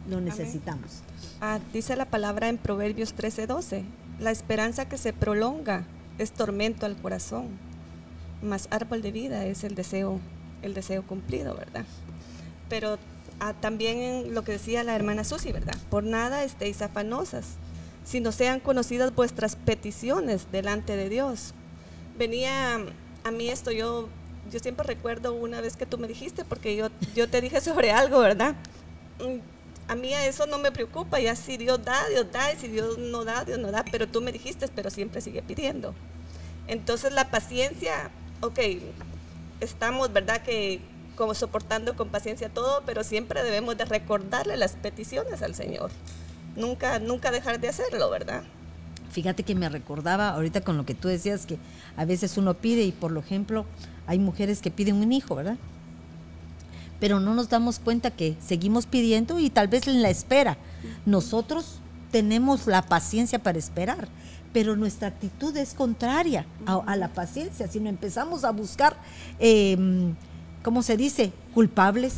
lo, necesitamos. Ah, dice la palabra en Proverbios 13:12, la esperanza que se prolonga es tormento al corazón, más árbol de vida es el deseo, el deseo cumplido, ¿verdad? Pero ah, también lo que decía la hermana Susi, ¿verdad? Por nada estéis afanosas, sino sean conocidas vuestras peticiones delante de Dios venía a mí esto, yo, yo siempre recuerdo una vez que tú me dijiste, porque yo, yo te dije sobre algo, ¿verdad? Mm, a mí eso no me preocupa, ya si Dios da, Dios da, y si Dios no da, Dios no da, pero tú me dijiste, pero siempre sigue pidiendo. Entonces la paciencia, ok, estamos, ¿verdad? Que como soportando con paciencia todo, pero siempre debemos de recordarle las peticiones al Señor. Nunca, nunca dejar de hacerlo, ¿verdad? Fíjate que me recordaba ahorita con lo que tú decías que a veces uno pide y por ejemplo hay mujeres que piden un hijo, ¿verdad? Pero no nos damos cuenta que seguimos pidiendo y tal vez en la espera. Nosotros tenemos la paciencia para esperar, pero nuestra actitud es contraria a, la paciencia. Si no empezamos a buscar, em, ¿cómo se dice?, culpables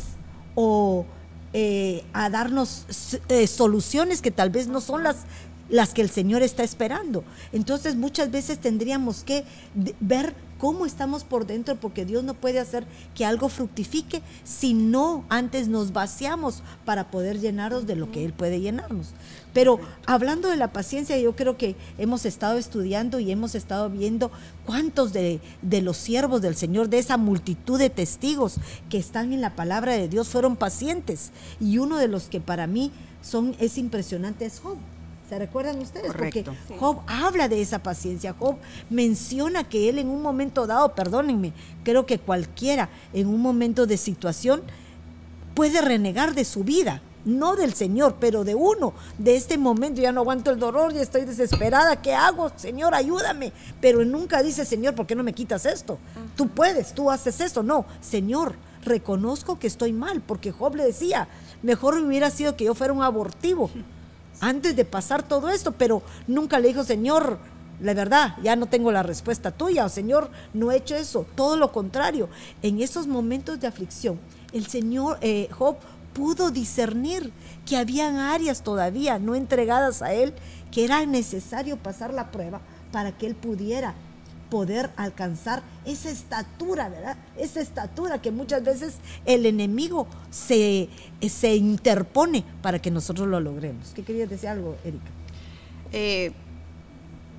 o eh, a darnos eh, soluciones que tal vez no son las las que el Señor está esperando. Entonces muchas veces tendríamos que ver cómo estamos por dentro, porque Dios no puede hacer que algo fructifique si no antes nos vaciamos para poder llenarnos de lo que Él puede llenarnos. Pero hablando de la paciencia, yo creo que hemos estado estudiando y hemos estado viendo cuántos de, de los siervos del Señor, de esa multitud de testigos que están en la palabra de Dios, fueron pacientes. Y uno de los que para mí son, es impresionante es Job. ¿Se recuerdan ustedes? Porque Job habla de esa paciencia. Job menciona que él en un momento dado, perdónenme, creo que cualquiera en un momento de situación puede renegar de su vida, no del Señor, pero de uno, de este momento, ya no aguanto el dolor, ya estoy desesperada, ¿qué hago? Señor, ayúdame. Pero nunca dice, Señor, ¿por qué no me quitas esto? Tú puedes, tú haces esto. No, Señor, reconozco que estoy mal, porque Job le decía, mejor hubiera sido que yo fuera un abortivo antes de pasar todo esto, pero nunca le dijo, Señor, la verdad, ya no tengo la respuesta tuya, Señor, no he hecho eso, todo lo contrario. En esos momentos de aflicción, el Señor eh, Job pudo discernir que habían áreas todavía no entregadas a él, que era necesario pasar la prueba para que él pudiera poder alcanzar esa estatura, ¿verdad? Esa estatura que muchas veces el enemigo se, se interpone para que nosotros lo logremos. ¿Qué querías decir algo, Erika? Eh,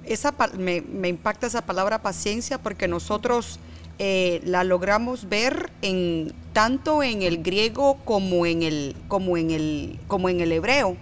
esa, me, impacta esa palabra paciencia porque nosotros eh, la logramos ver en tanto en el griego como en el, como en el, como en el hebreo.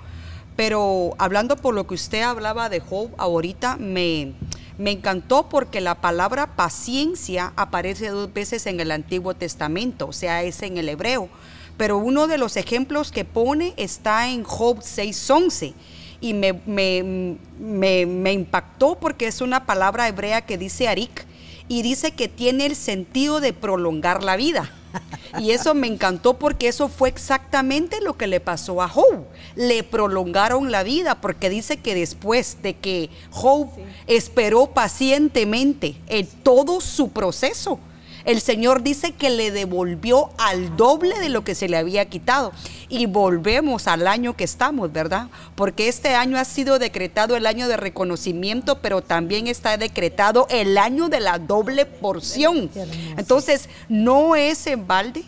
Pero hablando por lo que usted hablaba de Job ahorita, me, me encantó porque la palabra paciencia aparece dos veces en el Antiguo Testamento, o sea, es en el hebreo. Pero uno de los ejemplos que pone está en Job 6:11 y me, impactó porque es una palabra hebrea que dice arik y dice que tiene el sentido de prolongar la vida. Y eso me encantó porque eso fue exactamente lo que le pasó a Job. Le prolongaron la vida porque dice que después de que Job esperó pacientemente en todo su proceso, el Señor dice que le devolvió al doble de lo que se le había quitado. Y volvemos al año que estamos, ¿verdad? Porque este año ha sido decretado el año de reconocimiento, pero también está decretado el año de la doble porción. Entonces, no es en balde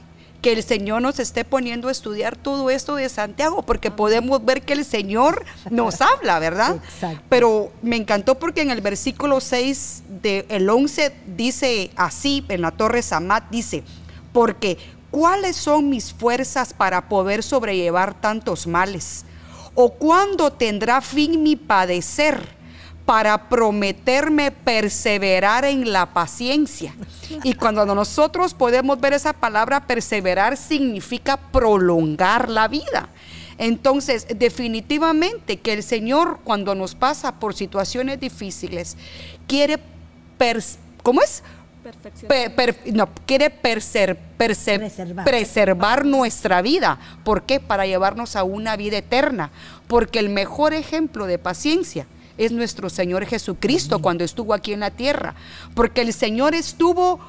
que el Señor nos esté poniendo a estudiar todo esto de Santiago, porque podemos ver que el Señor nos habla, ¿verdad? Exacto. Pero me encantó porque en el versículo 6 del 11 dice así, en la torre Samat dice, porque ¿cuáles son mis fuerzas para poder sobrellevar tantos males? ¿O cuándo tendrá fin mi padecer? Para prometerme perseverar en la paciencia. Y cuando nosotros podemos ver esa palabra perseverar significa prolongar la vida. Entonces, definitivamente que el Señor cuando nos pasa por situaciones difíciles quiere ¿cómo es? no, quiere preservar. preservar nuestra vida. ¿Por qué? Para llevarnos a una vida eterna. Porque el mejor ejemplo de paciencia es nuestro Señor Jesucristo cuando estuvo aquí en la tierra. Porque el Señor estuvo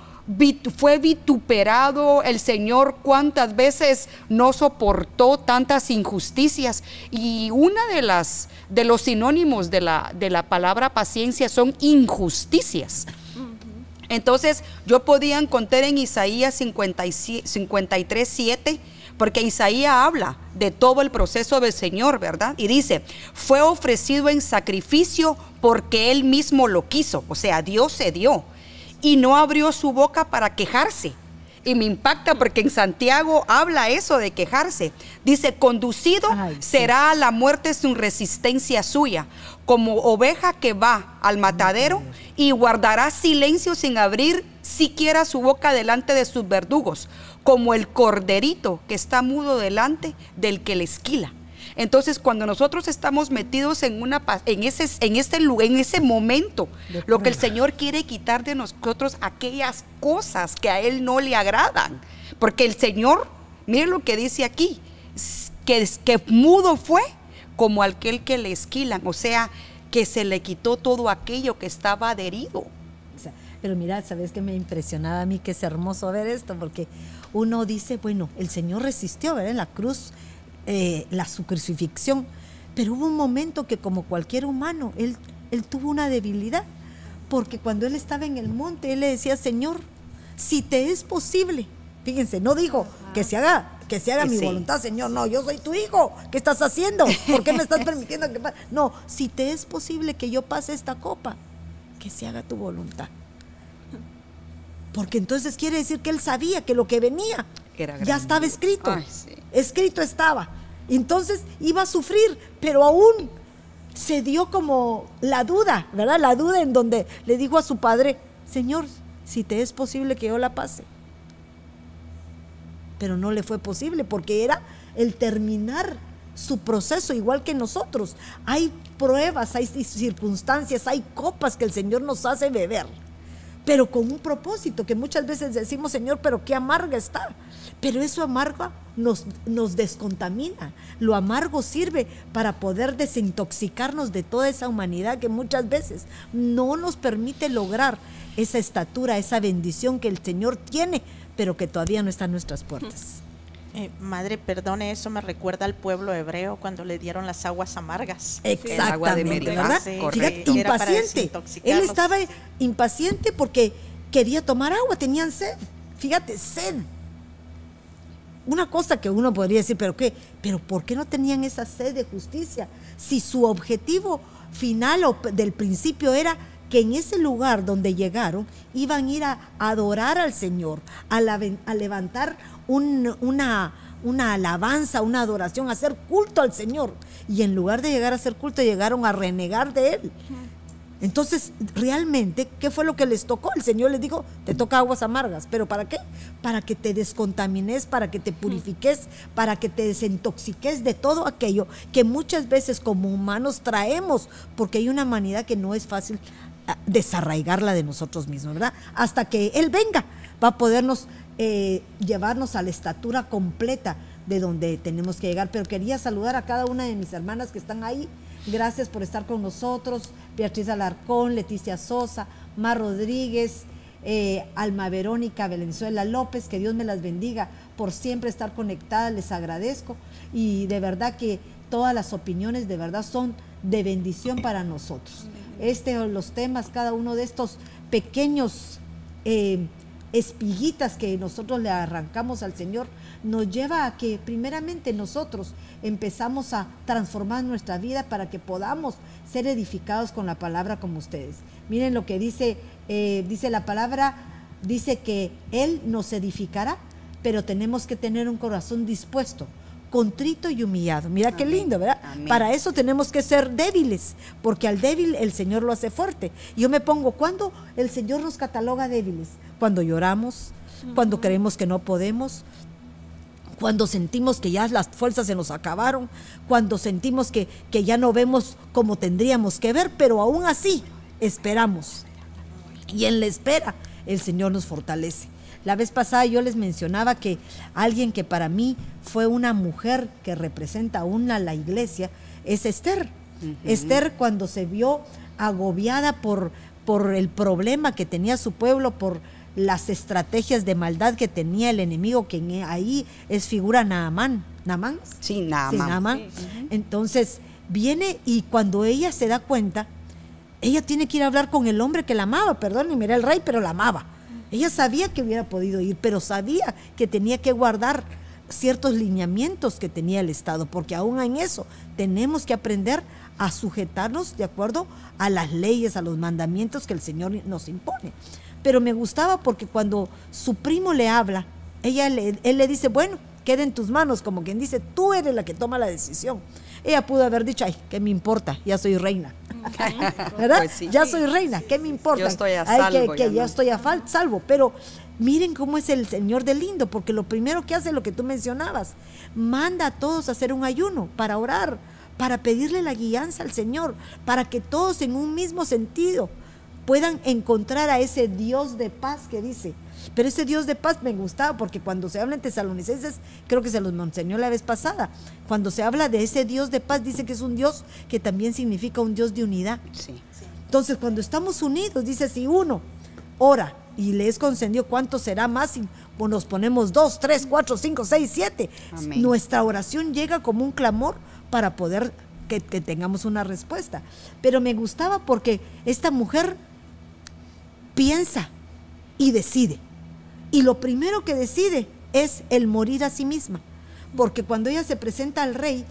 fue vituperado, el Señor cuántas veces no soportó tantas injusticias y una de las de los sinónimos de la, de la palabra paciencia son injusticias. Entonces, yo podía encontrar en Isaías 53, 7 porque Isaías habla de todo el proceso del Señor, ¿verdad? Y dice, fue ofrecido en sacrificio porque Él mismo lo quiso, o sea, Dios se dio, y no abrió su boca para quejarse. Y me impacta porque en Santiago habla eso de quejarse. Dice, conducido será a la muerte sin resistencia suya, como oveja que va al matadero y guardará silencio sin abrir siquiera su boca delante de sus verdugos como el corderito que está mudo delante del que le esquila. Entonces, cuando nosotros estamos metidos en una en ese en este en ese momento, lo que el Señor quiere quitar de nosotros aquellas cosas que a él no le agradan, porque el Señor, miren lo que dice aquí, que, que mudo fue como aquel que le esquilan, o sea, que se le quitó todo aquello que estaba adherido. Pero mira, sabes que me impresionaba a mí que es hermoso ver esto, porque uno dice, bueno, el Señor resistió, ¿verdad? En la cruz, eh, la su crucifixión, pero hubo un momento que como cualquier humano, él, él tuvo una debilidad, porque cuando él estaba en el monte, él le decía, Señor, si te es posible, fíjense, no dijo que se haga que se haga mi voluntad, Señor. No, yo soy tu hijo. ¿Qué estás haciendo? ¿Por qué me estás permitiendo que pase? No, si te es posible que yo pase esta copa, que se haga tu voluntad. Porque entonces quiere decir que él sabía que lo que venía ya estaba escrito. Escrito estaba. Entonces iba a sufrir, pero aún se dio como la duda, ¿verdad? La duda en donde le dijo a su padre, Señor, si te es posible que yo la pase. Pero no le fue posible porque era el terminar su proceso igual que nosotros. Hay pruebas, hay circunstancias, hay copas que el Señor nos hace beber pero con un propósito, que muchas veces decimos, Señor, pero qué amarga está. Pero eso amarga nos, nos descontamina. Lo amargo sirve para poder desintoxicarnos de toda esa humanidad que muchas veces no nos permite lograr esa estatura, esa bendición que el Señor tiene, pero que todavía no está en nuestras puertas. Eh, madre, perdone, eso me recuerda al pueblo hebreo cuando le dieron las aguas amargas. Exactamente, ¿verdad? Fíjate, impaciente. Él estaba impaciente porque quería tomar agua, tenían sed. Fíjate, sed. Una cosa que uno podría decir, pero qué, pero ¿por qué no tenían esa sed de justicia? Si su objetivo final o del principio era que en ese lugar donde llegaron iban a ir a adorar al Señor, a, a levantar una, una alabanza, una adoración, hacer culto al Señor. Y en lugar de llegar a hacer culto, llegaron a renegar de Él. Entonces, realmente, ¿qué fue lo que les tocó? El Señor les dijo, te toca aguas amargas. ¿Pero para qué? Para que te descontamines, para que te purifiques, para que te desintoxiques de todo aquello que muchas veces como humanos traemos, porque hay una humanidad que no es fácil ah, desarraigarla de nosotros mismos, ¿verdad? Hasta que Él venga, va a podernos eh, llevarnos a la estatura completa de donde tenemos que llegar. Pero quería saludar a cada una de mis hermanas que están ahí. Gracias por estar con nosotros. Beatriz Alarcón, Leticia Sosa, Mar Rodríguez, eh, Alma Verónica Valenzuela López, que Dios me las bendiga por siempre estar conectadas, les agradezco y de verdad que todas las opiniones de verdad son de bendición para nosotros. Este, los temas, cada uno de estos pequeños eh, espiguitas que nosotros le arrancamos al Señor, nos lleva a que primeramente nosotros empezamos a transformar nuestra vida para que podamos ser edificados con la palabra como ustedes. Miren lo que dice, eh, dice la palabra, dice que Él nos edificará, pero tenemos que tener un corazón dispuesto contrito y humillado. Mira qué lindo, ¿verdad? Para eso tenemos que ser débiles, porque al débil el Señor lo hace fuerte. Yo me pongo, ¿cuándo el Señor nos cataloga débiles? Cuando lloramos, cuando creemos que no podemos, cuando sentimos que ya las fuerzas se nos acabaron, cuando sentimos que, que ya no vemos como tendríamos que ver, pero aún así esperamos. Y en la espera el Señor nos fortalece. La vez pasada yo les mencionaba que alguien que para mí fue una mujer que representa aún a la iglesia es Esther. Esther cuando se vio agobiada por, por el problema que tenía su pueblo, por las estrategias de maldad que tenía el enemigo, que ahí es figura Naamán. ¿Naamán? Sí, Naamán. Entonces viene y cuando ella se da cuenta, ella tiene que ir a hablar con el hombre que la amaba, perdón, y mira el rey, pero la amaba. Ella sabía que hubiera podido ir, pero sabía que tenía que guardar ciertos lineamientos que tenía el Estado, porque aún en eso tenemos que aprender a sujetarnos de acuerdo a las leyes, a los mandamientos que el Señor nos impone. Pero me gustaba porque cuando su primo le habla, ella él le dice, bueno, queda en tus manos, como quien dice, tú eres la que toma la decisión. Ella pudo haber dicho, ay, ¿qué me importa? Ya soy reina. ¿Verdad? Pues ya soy reina, ¿qué me importa? Yo estoy a salvo. que, ya, estoy a salvo. Pero miren cómo es el Señor de lindo, porque lo primero que hace lo que tú mencionabas, manda a todos a hacer un ayuno para orar, para pedirle la guianza al Señor, para que todos en un mismo sentido puedan encontrar a ese Dios de paz que dice, pero ese Dios de paz me gustaba porque cuando se habla en tesalonicenses, creo que se los enseñó la vez pasada, cuando se habla de ese Dios de paz, dice que es un Dios que también significa un Dios de unidad. Entonces, cuando estamos unidos, dice, si uno ora y le es concedido, ¿cuánto será más si nos ponemos dos, tres, cuatro, cinco, seis, siete? Nuestra oración llega como un clamor para poder que, que tengamos una respuesta. Pero me gustaba porque esta mujer piensa y decide. Y lo primero que decide es el morir a sí misma. Porque cuando ella se presenta al rey,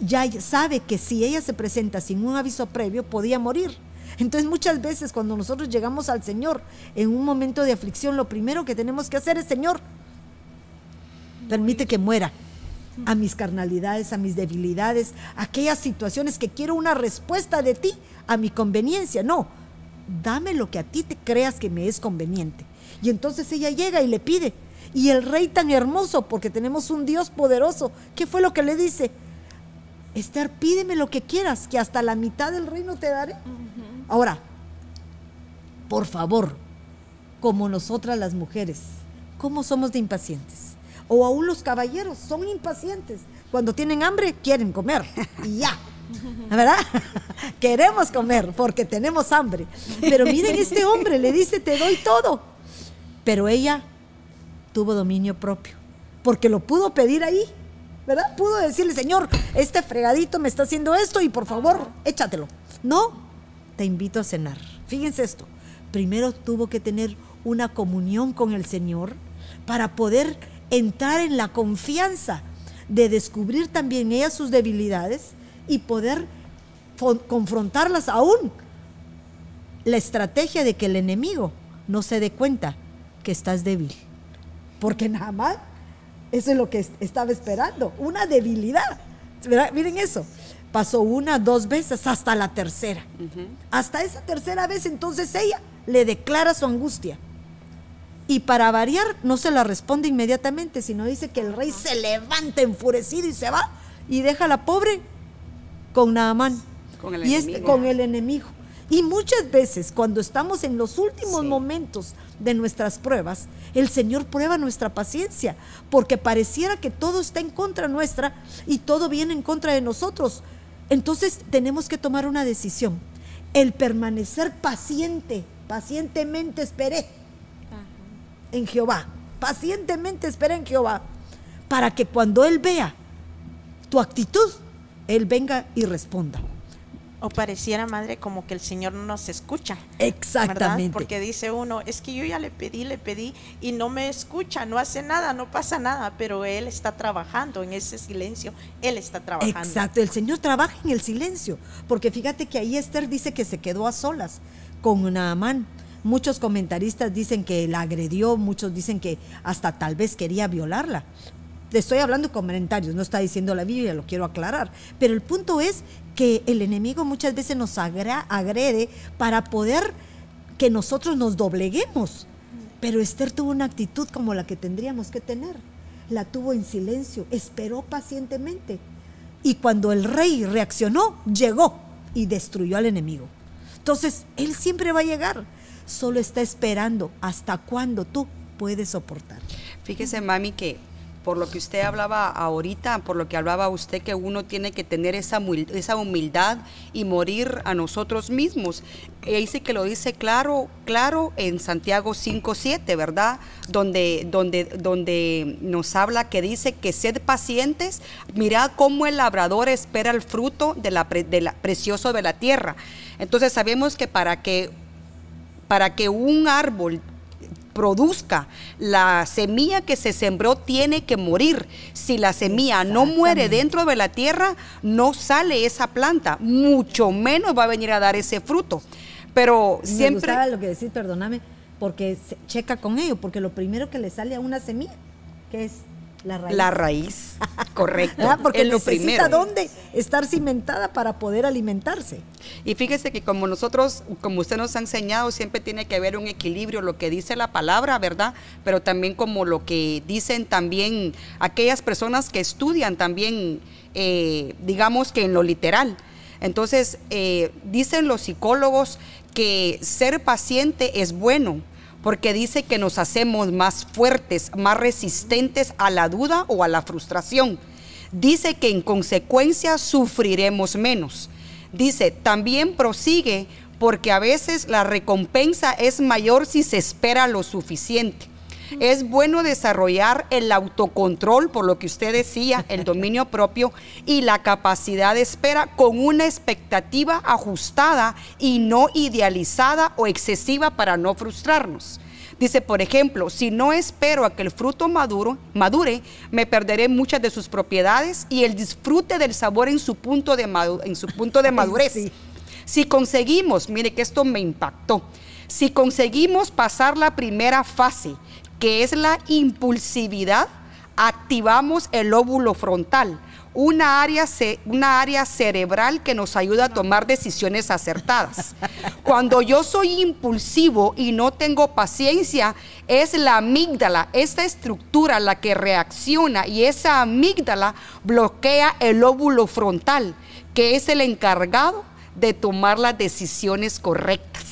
ya sabe que si ella se presenta sin un aviso previo, podía morir. Entonces muchas veces cuando nosotros llegamos al Señor en un momento de aflicción, lo primero que tenemos que hacer es, Señor, permite que muera a mis carnalidades, a mis debilidades, a aquellas situaciones que quiero una respuesta de ti a mi conveniencia. No, dame lo que a ti te creas que me es conveniente. Y entonces ella llega y le pide. Y el rey tan hermoso, porque tenemos un Dios poderoso, ¿qué fue lo que le dice? Esther, pídeme lo que quieras, que hasta la mitad del reino te daré. Ahora, por favor, como nosotras las mujeres, ¿cómo somos de impacientes? O aún los caballeros son impacientes. Cuando tienen hambre, quieren comer. Y ya. ¿Verdad? Queremos comer porque tenemos hambre. Pero miren, este hombre le dice, te doy todo. Pero ella tuvo dominio propio, porque lo pudo pedir ahí, ¿verdad? Pudo decirle, Señor, este fregadito me está haciendo esto y por favor, échatelo. No, te invito a cenar. Fíjense esto, primero tuvo que tener una comunión con el Señor para poder entrar en la confianza de descubrir también ella sus debilidades y poder confrontarlas aún. La estrategia de que el enemigo no se dé cuenta que estás débil. Porque nada más, eso es lo que estaba esperando, una debilidad. Miren eso. Pasó una, dos veces, hasta la tercera. Hasta esa tercera vez, entonces ella le declara su angustia. Y para variar, no se la responde inmediatamente, sino dice que el rey se levanta enfurecido y se va y deja a la pobre con Naamán. Con el y este, con el enemigo. Y muchas veces, cuando estamos en los últimos momentos de nuestras pruebas, el Señor prueba nuestra paciencia, porque pareciera que todo está en contra nuestra y todo viene en contra de nosotros. Entonces tenemos que tomar una decisión. El permanecer paciente, pacientemente esperé en Jehová, pacientemente esperé en Jehová, para que cuando Él vea tu actitud, Él venga y responda. O pareciera, madre, como que el Señor no nos escucha. Exactamente. ¿verdad? Porque dice uno, es que yo ya le pedí, le pedí y no me escucha, no hace nada, no pasa nada, pero Él está trabajando en ese silencio, Él está trabajando. Exacto, el Señor trabaja en el silencio, porque fíjate que ahí Esther dice que se quedó a solas con Naamán. Muchos comentaristas dicen que la agredió, muchos dicen que hasta tal vez quería violarla. Estoy hablando de comentarios, no está diciendo la Biblia, lo quiero aclarar. Pero el punto es que el enemigo muchas veces nos agra- agrede para poder que nosotros nos dobleguemos. Pero Esther tuvo una actitud como la que tendríamos que tener. La tuvo en silencio, esperó pacientemente. Y cuando el rey reaccionó, llegó y destruyó al enemigo. Entonces, él siempre va a llegar. Solo está esperando hasta cuándo tú puedes soportar. Fíjese, mami, que por lo que usted hablaba ahorita, por lo que hablaba usted, que uno tiene que tener esa, humil- esa humildad y morir a nosotros mismos. Ella dice que lo dice claro, claro en Santiago 5.7, ¿verdad? Donde, donde, donde nos habla que dice que sed pacientes, mirad cómo el labrador espera el fruto de la, de la- precioso de la tierra. Entonces sabemos que para que para que un árbol produzca la semilla que se sembró tiene que morir. Si la semilla no muere dentro de la tierra, no sale esa planta, mucho menos va a venir a dar ese fruto. Pero Me siempre gustaba lo que decís, perdóname, porque se checa con ello, porque lo primero que le sale a una semilla, que es la raíz. la raíz, correcto, ¿verdad? Porque es lo necesita primero. dónde estar cimentada para poder alimentarse. Y fíjese que como nosotros, como usted nos ha enseñado, siempre tiene que haber un equilibrio, lo que dice la palabra, ¿verdad? Pero también como lo que dicen también aquellas personas que estudian también, eh, digamos que en lo literal. Entonces, eh, dicen los psicólogos que ser paciente es bueno, porque dice que nos hacemos más fuertes, más resistentes a la duda o a la frustración. Dice que en consecuencia sufriremos menos. Dice, también prosigue porque a veces la recompensa es mayor si se espera lo suficiente. Es bueno desarrollar el autocontrol, por lo que usted decía, el dominio propio y la capacidad de espera con una expectativa ajustada y no idealizada o excesiva para no frustrarnos. Dice, por ejemplo, si no espero a que el fruto maduro, madure, me perderé muchas de sus propiedades y el disfrute del sabor en su punto de, madu- en su punto de madurez. Sí. Si conseguimos, mire que esto me impactó, si conseguimos pasar la primera fase, que es la impulsividad, activamos el óvulo frontal, una área, una área cerebral que nos ayuda a tomar decisiones acertadas. Cuando yo soy impulsivo y no tengo paciencia, es la amígdala, esta estructura la que reacciona y esa amígdala bloquea el óvulo frontal, que es el encargado de tomar las decisiones correctas.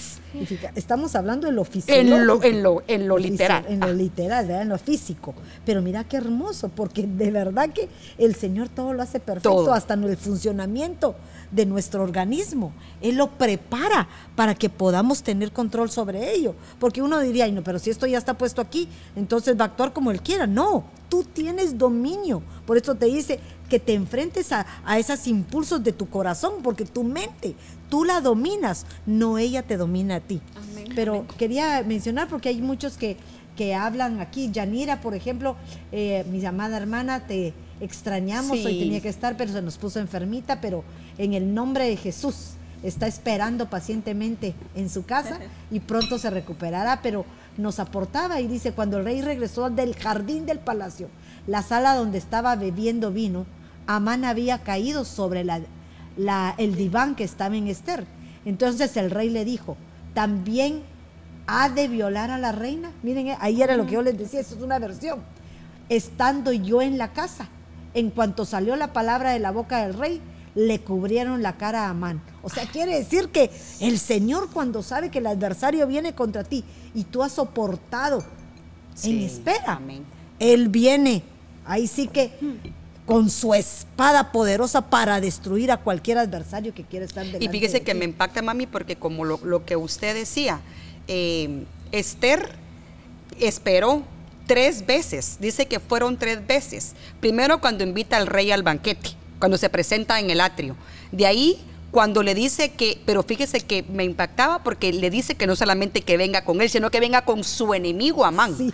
Estamos hablando de lo físico. En lo, en lo, en lo literal. En lo literal, ¿verdad? En lo físico. Pero mira qué hermoso, porque de verdad que el Señor todo lo hace perfecto, Todo. hasta en el funcionamiento de nuestro organismo. Él lo prepara para que podamos tener control sobre ello. Porque uno diría, Ay, no, pero si esto ya está puesto aquí, entonces va a actuar como Él quiera. No, tú tienes dominio. Por eso te dice que te enfrentes a, a esos impulsos de tu corazón, porque tu mente, tú la dominas, no ella te domina a ti. Pero quería mencionar porque hay muchos que, que hablan aquí. Yanira, por ejemplo, eh, mi amada hermana, te extrañamos, hoy tenía que estar, pero se nos puso enfermita, pero en el nombre de Jesús está esperando pacientemente en su casa y pronto se recuperará, pero nos aportaba y dice, cuando el rey regresó del jardín del palacio, la sala donde estaba bebiendo vino, Amán había caído sobre la, la- el diván que estaba en Esther. Entonces el rey le dijo, también ha de violar a la reina. Miren, eh, ahí era lo que yo les decía, eso es una versión. Estando yo en la casa, en cuanto salió la palabra de la boca del rey, le cubrieron la cara a Amán. O sea, quiere decir que el Señor cuando sabe que el adversario viene contra ti y tú has soportado en espera, amén. Él viene, ahí sí que con su espada poderosa para destruir a cualquier adversario que quiera estar delante Y fíjese de que ti. me impacta, mami, porque como lo, lo que usted decía, eh, Esther esperó tres veces, dice que fueron tres veces. Primero cuando invita al rey al banquete, cuando se presenta en el atrio. De ahí cuando le dice que, pero fíjese que me impactaba porque le dice que no solamente que venga con él, sino que venga con su enemigo Amán. Sí.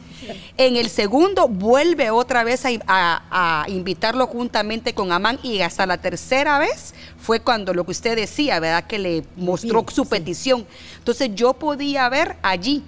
En el segundo vuelve otra vez a, a- a invitarlo juntamente con Amán y hasta la tercera vez fue cuando lo que usted decía, ¿verdad? Que le mostró su sí. petición. Entonces yo podía ver allí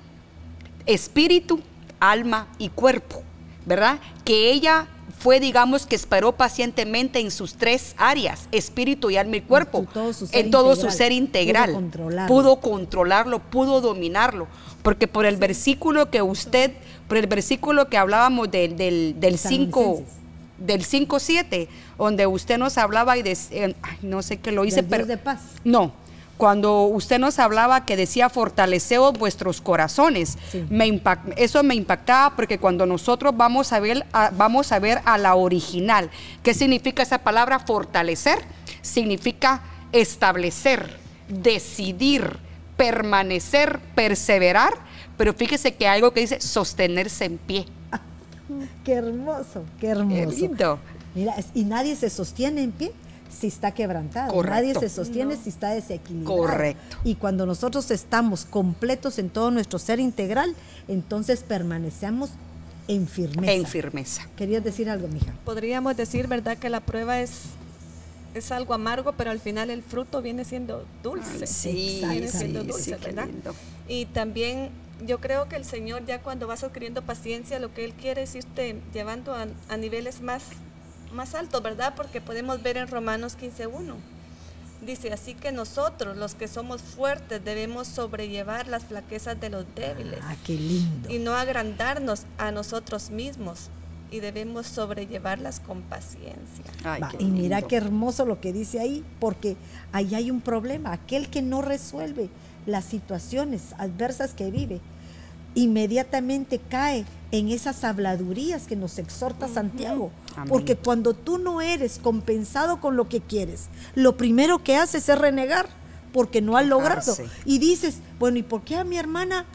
espíritu, alma y cuerpo, ¿verdad? Que ella fue, digamos, que esperó pacientemente en sus tres áreas, espíritu y alma y cuerpo, En todo su ser en todo integral. su ser Pudo integral. controlarlo. Pudo controlarlo, pudo dominarlo, porque por el versículo que usted, por el versículo que hablábamos del, del, del 5, Tesalonicenses. del 5-7, donde usted nos hablaba y de, eh, ay, no sé qué lo hice, Del pero Dios de paz. no, cuando usted nos hablaba que decía fortaleceos vuestros corazones, Sí. me impact- eso me impactaba porque cuando nosotros vamos a ver a, vamos a ver a la original, ¿qué significa esa palabra fortalecer? Significa establecer, decidir, permanecer, perseverar, pero fíjese que algo que dice sostenerse en pie. Qué hermoso, qué hermoso. Qué lindo. Mira, y nadie se sostiene en pie si está quebrantado. Correcto. Nadie se sostiene si está desequilibrado. Correcto. Y cuando nosotros estamos completos en todo nuestro ser integral, entonces permanecemos en firmeza. En firmeza. ¿Querías decir algo, mija? Podríamos decir, ¿verdad?, que la prueba es, es algo amargo, pero al final el fruto viene siendo dulce. Ay, sí, viene sí, siendo sí, dulce, ¿verdad? Y también yo creo que el Señor ya cuando vas adquiriendo paciencia, lo que Él quiere es irte llevando a, a niveles más, más altos, ¿verdad? Porque podemos ver en Romanos 15.1. Dice, así que nosotros, los que somos fuertes, debemos sobrellevar las flaquezas de los débiles Ah, qué lindo. y no agrandarnos a nosotros mismos y debemos sobrellevarlas con paciencia. Ay, Va, y mira qué hermoso lo que dice ahí, porque ahí hay un problema. Aquel que no resuelve las situaciones adversas que vive, inmediatamente cae en esas habladurías que nos exhorta Santiago. Amén. Porque cuando tú no eres compensado con lo que quieres, lo primero que haces es renegar, porque no has logrado. Quejarse. Y dices, bueno, ¿y por qué a mi hermana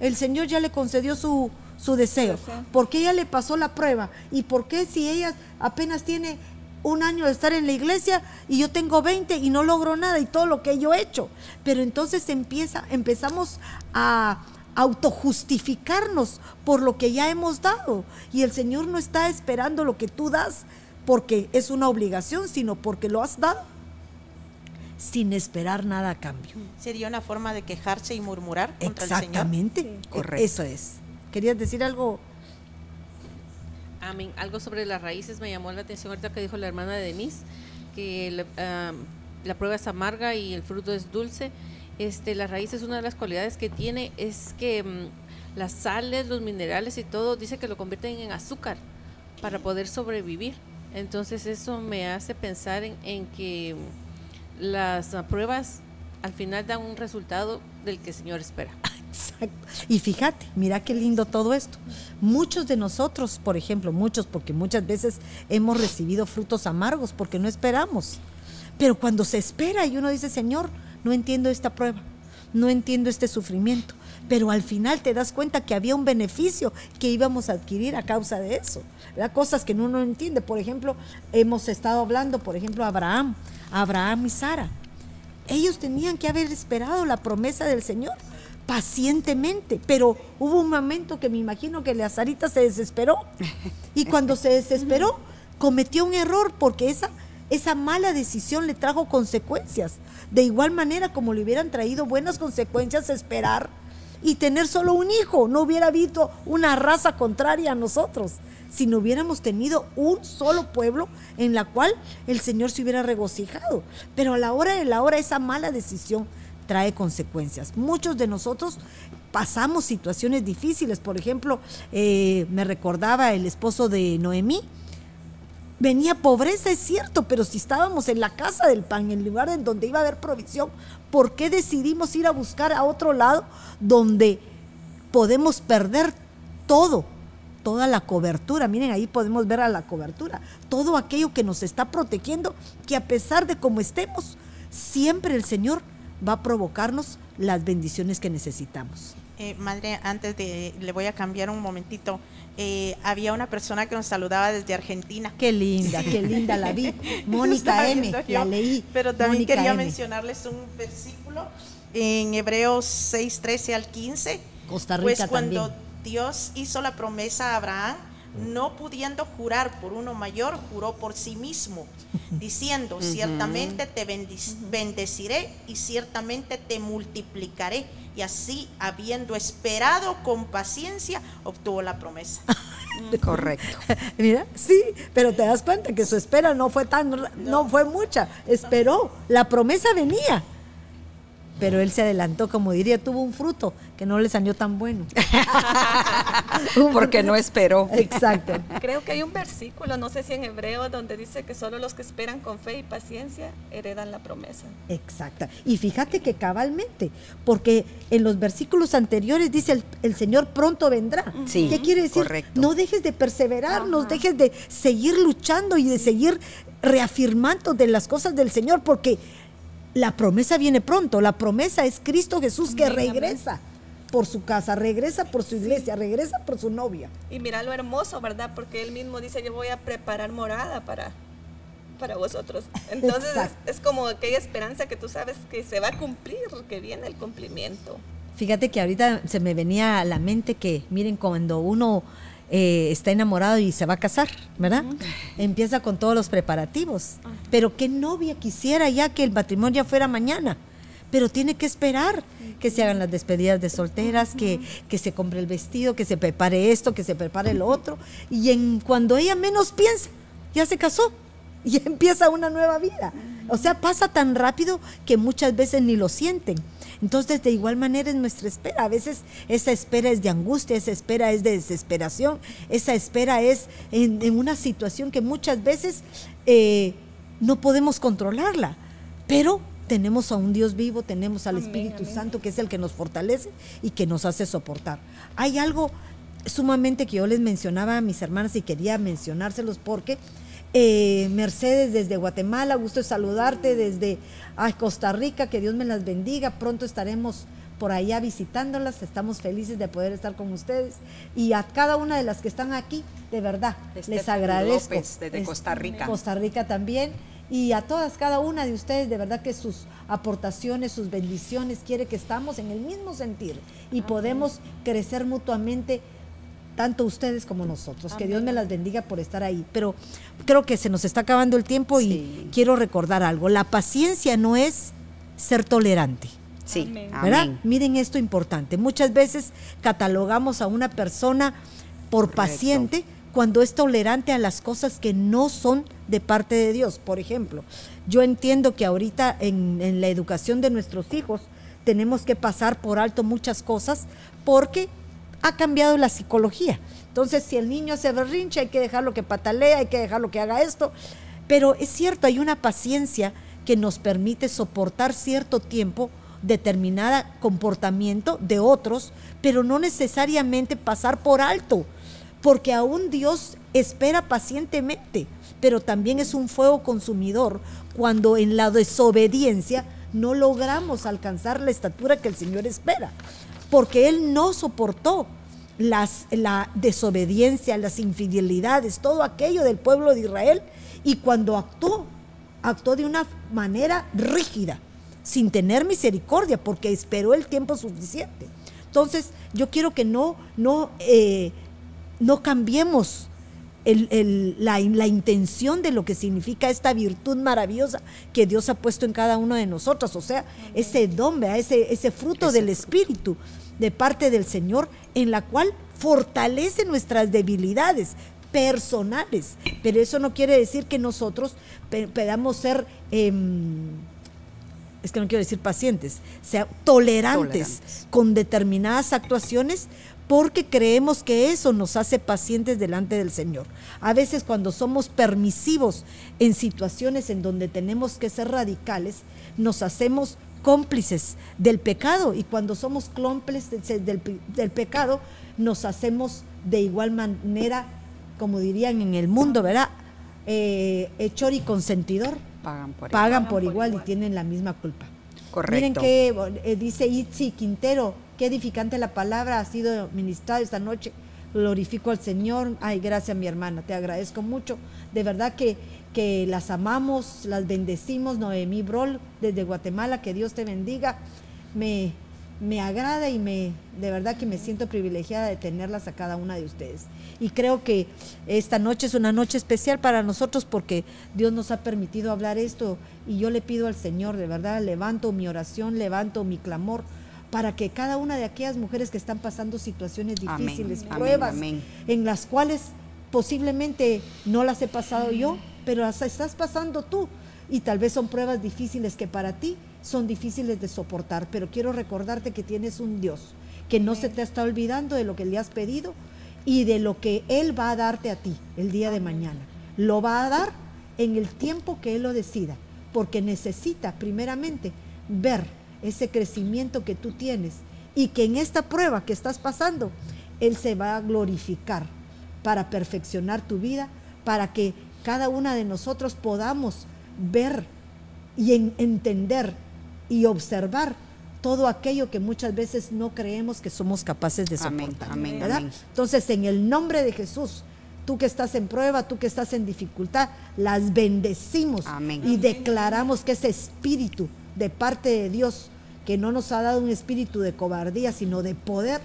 el Señor ya le concedió su, su deseo? deseo. ¿Por qué ella le pasó la prueba? ¿Y por qué si ella apenas tiene un año de estar en la iglesia y yo tengo 20 y no logro nada y todo lo que yo he hecho? Pero entonces empieza, empezamos a autojustificarnos por lo que ya hemos dado. Y el Señor no está esperando lo que tú das porque es una obligación, sino porque lo has dado sin esperar nada a cambio. Sería una forma de quejarse y murmurar contra el Señor. Exactamente. Sí. Correcto. Eso es. ¿Querías decir algo? Amén. Algo sobre las raíces me llamó la atención ahorita que dijo la hermana de Denise, que am, la prueba es amarga y el fruto es dulce. Este, las raíces, una de las cualidades que tiene es que mm, las sales, los minerales y todo, dice que lo convierten en azúcar para poder sobrevivir. Entonces eso me hace pensar en, en que mm, las pruebas al final dan un resultado del que el Señor espera. Exacto. Y fíjate, mira qué lindo todo esto. Muchos de nosotros, por ejemplo, muchos, porque muchas veces hemos recibido frutos amargos porque no esperamos. Pero cuando se espera y uno dice, Señor, no entiendo esta prueba, no entiendo este sufrimiento, pero al final te das cuenta que había un beneficio que íbamos a adquirir a causa de eso. ¿verdad? Cosas que uno no entiende. Por ejemplo, hemos estado hablando, por ejemplo, Abraham, Abraham y Sara. Ellos tenían que haber esperado la promesa del Señor pacientemente, pero hubo un momento que me imagino que la Sarita se desesperó y cuando se desesperó cometió un error porque esa, esa mala decisión le trajo consecuencias. De igual manera como le hubieran traído buenas consecuencias esperar y tener solo un hijo, no hubiera habido una raza contraria a nosotros, si no hubiéramos tenido un solo pueblo en la cual el Señor se hubiera regocijado. Pero a la hora de la hora esa mala decisión trae consecuencias. Muchos de nosotros pasamos situaciones difíciles. Por ejemplo, eh, me recordaba el esposo de Noemí. Venía pobreza, es cierto, pero si estábamos en la casa del pan, en el lugar en donde iba a haber provisión, ¿por qué decidimos ir a buscar a otro lado donde podemos perder todo? Toda la cobertura, miren ahí podemos ver a la cobertura, todo aquello que nos está protegiendo, que a pesar de cómo estemos, siempre el Señor va a provocarnos las bendiciones que necesitamos. Eh, madre, antes de, le voy a cambiar un momentito. Eh, había una persona que nos saludaba desde Argentina. Qué linda, qué linda la vi. Mónica M, la leí. Pero también Mónica quería M. mencionarles un versículo en Hebreos 6, 13 al 15. Costa Rica Pues cuando también. Dios hizo la promesa a Abraham, no pudiendo jurar por uno mayor, juró por sí mismo, diciendo, ciertamente te bendeciré y ciertamente te multiplicaré. Y así, habiendo esperado con paciencia, obtuvo la promesa. Correcto. Mira, sí, pero te das cuenta que su espera no fue tan, no fue mucha. Esperó, la promesa venía. Pero él se adelantó, como diría, tuvo un fruto que no le salió tan bueno. Porque no esperó. Exacto. Creo que hay un versículo, no sé si en hebreo, donde dice que solo los que esperan con fe y paciencia heredan la promesa. Exacta. Y fíjate que cabalmente, porque en los versículos anteriores dice el, el Señor pronto vendrá. Sí, ¿Qué quiere decir? correcto. No dejes de perseverar, no dejes de seguir luchando y de seguir reafirmando de las cosas del Señor, porque la promesa viene pronto. La promesa es Cristo Jesús que regresa por su casa, regresa por su iglesia, regresa por su novia. Y mira lo hermoso, ¿verdad? Porque él mismo dice, yo voy a preparar morada para, para vosotros. Entonces es, es como aquella esperanza que tú sabes que se va a cumplir, que viene el cumplimiento. Fíjate que ahorita se me venía a la mente que, miren, cuando uno eh, está enamorado y se va a casar, ¿verdad? Empieza con todos los preparativos. Pero qué novia quisiera ya que el matrimonio fuera mañana. Pero tiene que esperar que se hagan las despedidas de solteras, que, que se compre el vestido, que se prepare esto, que se prepare lo otro. Y en cuando ella menos piensa, ya se casó y empieza una nueva vida. O sea, pasa tan rápido que muchas veces ni lo sienten. Entonces, de igual manera es nuestra espera. A veces esa espera es de angustia, esa espera es de desesperación, esa espera es en, en una situación que muchas veces eh, no podemos controlarla. Pero tenemos a un Dios vivo, tenemos al Amén, Espíritu amén. Santo, que es el que nos fortalece y que nos hace soportar. Hay algo sumamente que yo les mencionaba a mis hermanas y quería mencionárselos porque eh, Mercedes desde Guatemala, gusto de saludarte desde ay, Costa Rica, que Dios me las bendiga, pronto estaremos por allá visitándolas, estamos felices de poder estar con ustedes y a cada una de las que están aquí, de verdad, les agradezco. López, desde Es- Costa Rica. Costa Rica también y a todas, cada una de ustedes, de verdad que sus aportaciones, sus bendiciones, quiere que estamos en el mismo sentir y podemos crecer mutuamente tanto ustedes como nosotros. Que Dios me las bendiga por estar ahí. Pero creo que se nos está acabando el tiempo Sí. y quiero recordar algo. La paciencia no es ser tolerante. Sí, Amén. ¿verdad? amén. Miren esto importante. Muchas veces catalogamos a una persona por Correcto. paciente cuando es tolerante a las cosas que no son de parte de Dios. Por ejemplo, yo entiendo que ahorita en, en la educación de nuestros hijos tenemos que pasar por alto muchas cosas porque ha cambiado la psicología. Entonces, si el niño hace berrinche, hay que dejarlo que patalee, hay que dejarlo que haga esto. Pero es cierto, hay una paciencia que nos permite soportar cierto tiempo determinada comportamiento de otros, pero no necesariamente pasar por alto, porque aún Dios espera pacientemente, pero también es un fuego consumidor cuando en la desobediencia no logramos alcanzar la estatura que el Señor espera, porque Él no soportó las, la desobediencia, las infidelidades, todo aquello del pueblo de Israel, y cuando actuó, actuó de una manera rígida, sin tener misericordia, porque esperó el tiempo suficiente. Entonces, yo quiero que no, no, eh, no cambiemos el- el- la, la intención de lo que significa esta virtud maravillosa que Dios ha puesto en cada uno de nosotros, o sea, ese don, ¿verdad? ese, ese fruto Ese del Espíritu de parte del Señor, en la cual fortalece nuestras debilidades personales. Pero eso no quiere decir que nosotros podamos ser em, es que no quiero decir pacientes, sea tolerantes, Tolerantes. con determinadas actuaciones porque creemos que eso nos hace pacientes delante del Señor. A veces cuando somos permisivos en situaciones en donde tenemos que ser radicales, nos hacemos cómplices del pecado y cuando somos cómplices del, del pecado, nos hacemos de igual manera, como dirían en el mundo, ¿verdad? Eh, hechor y consentidor Pagan por pagan por igual y tienen la misma culpa. Correcto. Miren que eh, dice Itzi Quintero, qué edificante la palabra ha sido ministrada esta noche. Glorifico al Señor. Ay, gracias mi hermana, te agradezco mucho. De verdad que, que las amamos, las bendecimos. Noemí Brol, desde Guatemala, que Dios te bendiga. Me, me agrada y me, de verdad que me siento privilegiada de tenerlas a cada una de ustedes. Y creo que esta noche es una noche especial para nosotros porque Dios nos ha permitido hablar esto y yo le pido al Señor, de verdad, levanto mi oración, levanto mi clamor para que cada una de aquellas mujeres que están pasando situaciones difíciles, amén, pruebas, amén. en las cuales posiblemente no las he pasado yo, pero las estás pasando tú. Y tal vez son pruebas difíciles que para ti son difíciles de soportar, pero quiero recordarte que tienes un Dios que no se te está olvidando de lo que le has pedido y de lo que Él va a darte a ti el día de mañana. Lo va a dar en el tiempo que Él lo decida, porque necesita primeramente ver ese crecimiento que tú tienes y que en esta prueba que estás pasando, Él se va a glorificar para perfeccionar tu vida, para que cada una de nosotros podamos ver y en- entender y observar todo aquello que muchas veces no creemos que somos capaces de soportar. amén, amén. Entonces, en el nombre de Jesús, tú que estás en prueba, tú que estás en dificultad, las bendecimos Amén. y declaramos que ese espíritu de parte de Dios, que no nos ha dado un espíritu de cobardía, sino de poder,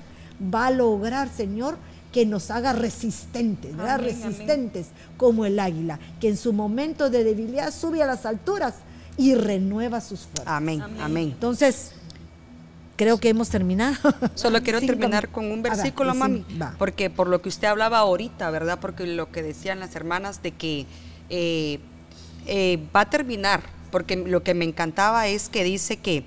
va a lograr, Señor, que nos haga resistentes, ¿verdad? Amén, amén. resistentes como el águila, que en su momento de debilidad sube a las alturas y renueva sus fuerzas. Amén, amén. Entonces, creo que hemos terminado. Solo quiero Cinco terminar min- con un Ah, versículo, sí, mami, va. porque por lo que usted hablaba ahorita, ¿verdad? Porque lo que decían las hermanas de que eh, eh, va a terminar, porque lo que me encantaba es que dice que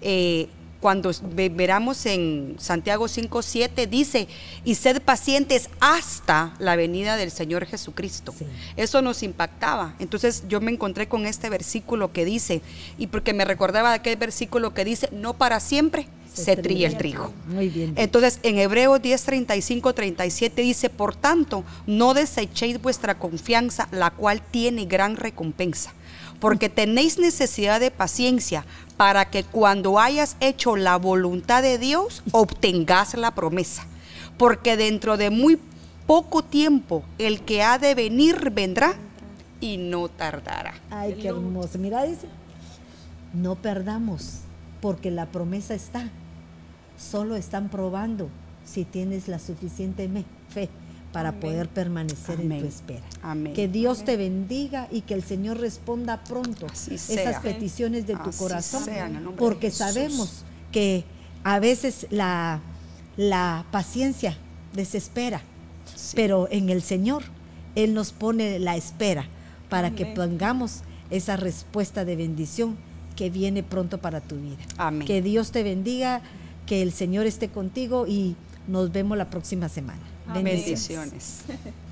eh, cuando ve- veramos en Santiago 5.7, dice, y sed pacientes hasta la venida del Señor Jesucristo. Sí. Eso nos impactaba. Entonces yo me encontré con este versículo que dice, y porque me recordaba de aquel versículo que dice, no para siempre se, trilla el trigo. Muy bien. Entonces, en Hebreos 10, 35, 37 dice, por tanto, no desechéis vuestra confianza, la cual tiene gran recompensa, porque tenéis necesidad de paciencia para que cuando hayas hecho la voluntad de Dios, obtengas la promesa. Porque dentro de muy poco tiempo, el que ha de venir vendrá y no tardará. Ay, qué hermoso. Mira, dice, no perdamos, porque la promesa está. Solo están probando si tienes la suficiente fe para poder permanecer en tu espera. Amén. Que Dios te bendiga y que el Señor responda pronto Así esas sea. peticiones de tu Así corazón, porque sabemos que a veces la, la paciencia desespera, Sí. pero en el Señor Él nos pone la espera para que Amén. tengamos esa respuesta de bendición que viene pronto para tu vida. Amén. Que Dios te bendiga, que el Señor esté contigo y nos vemos la próxima semana. Amén. Bendiciones. Bendiciones.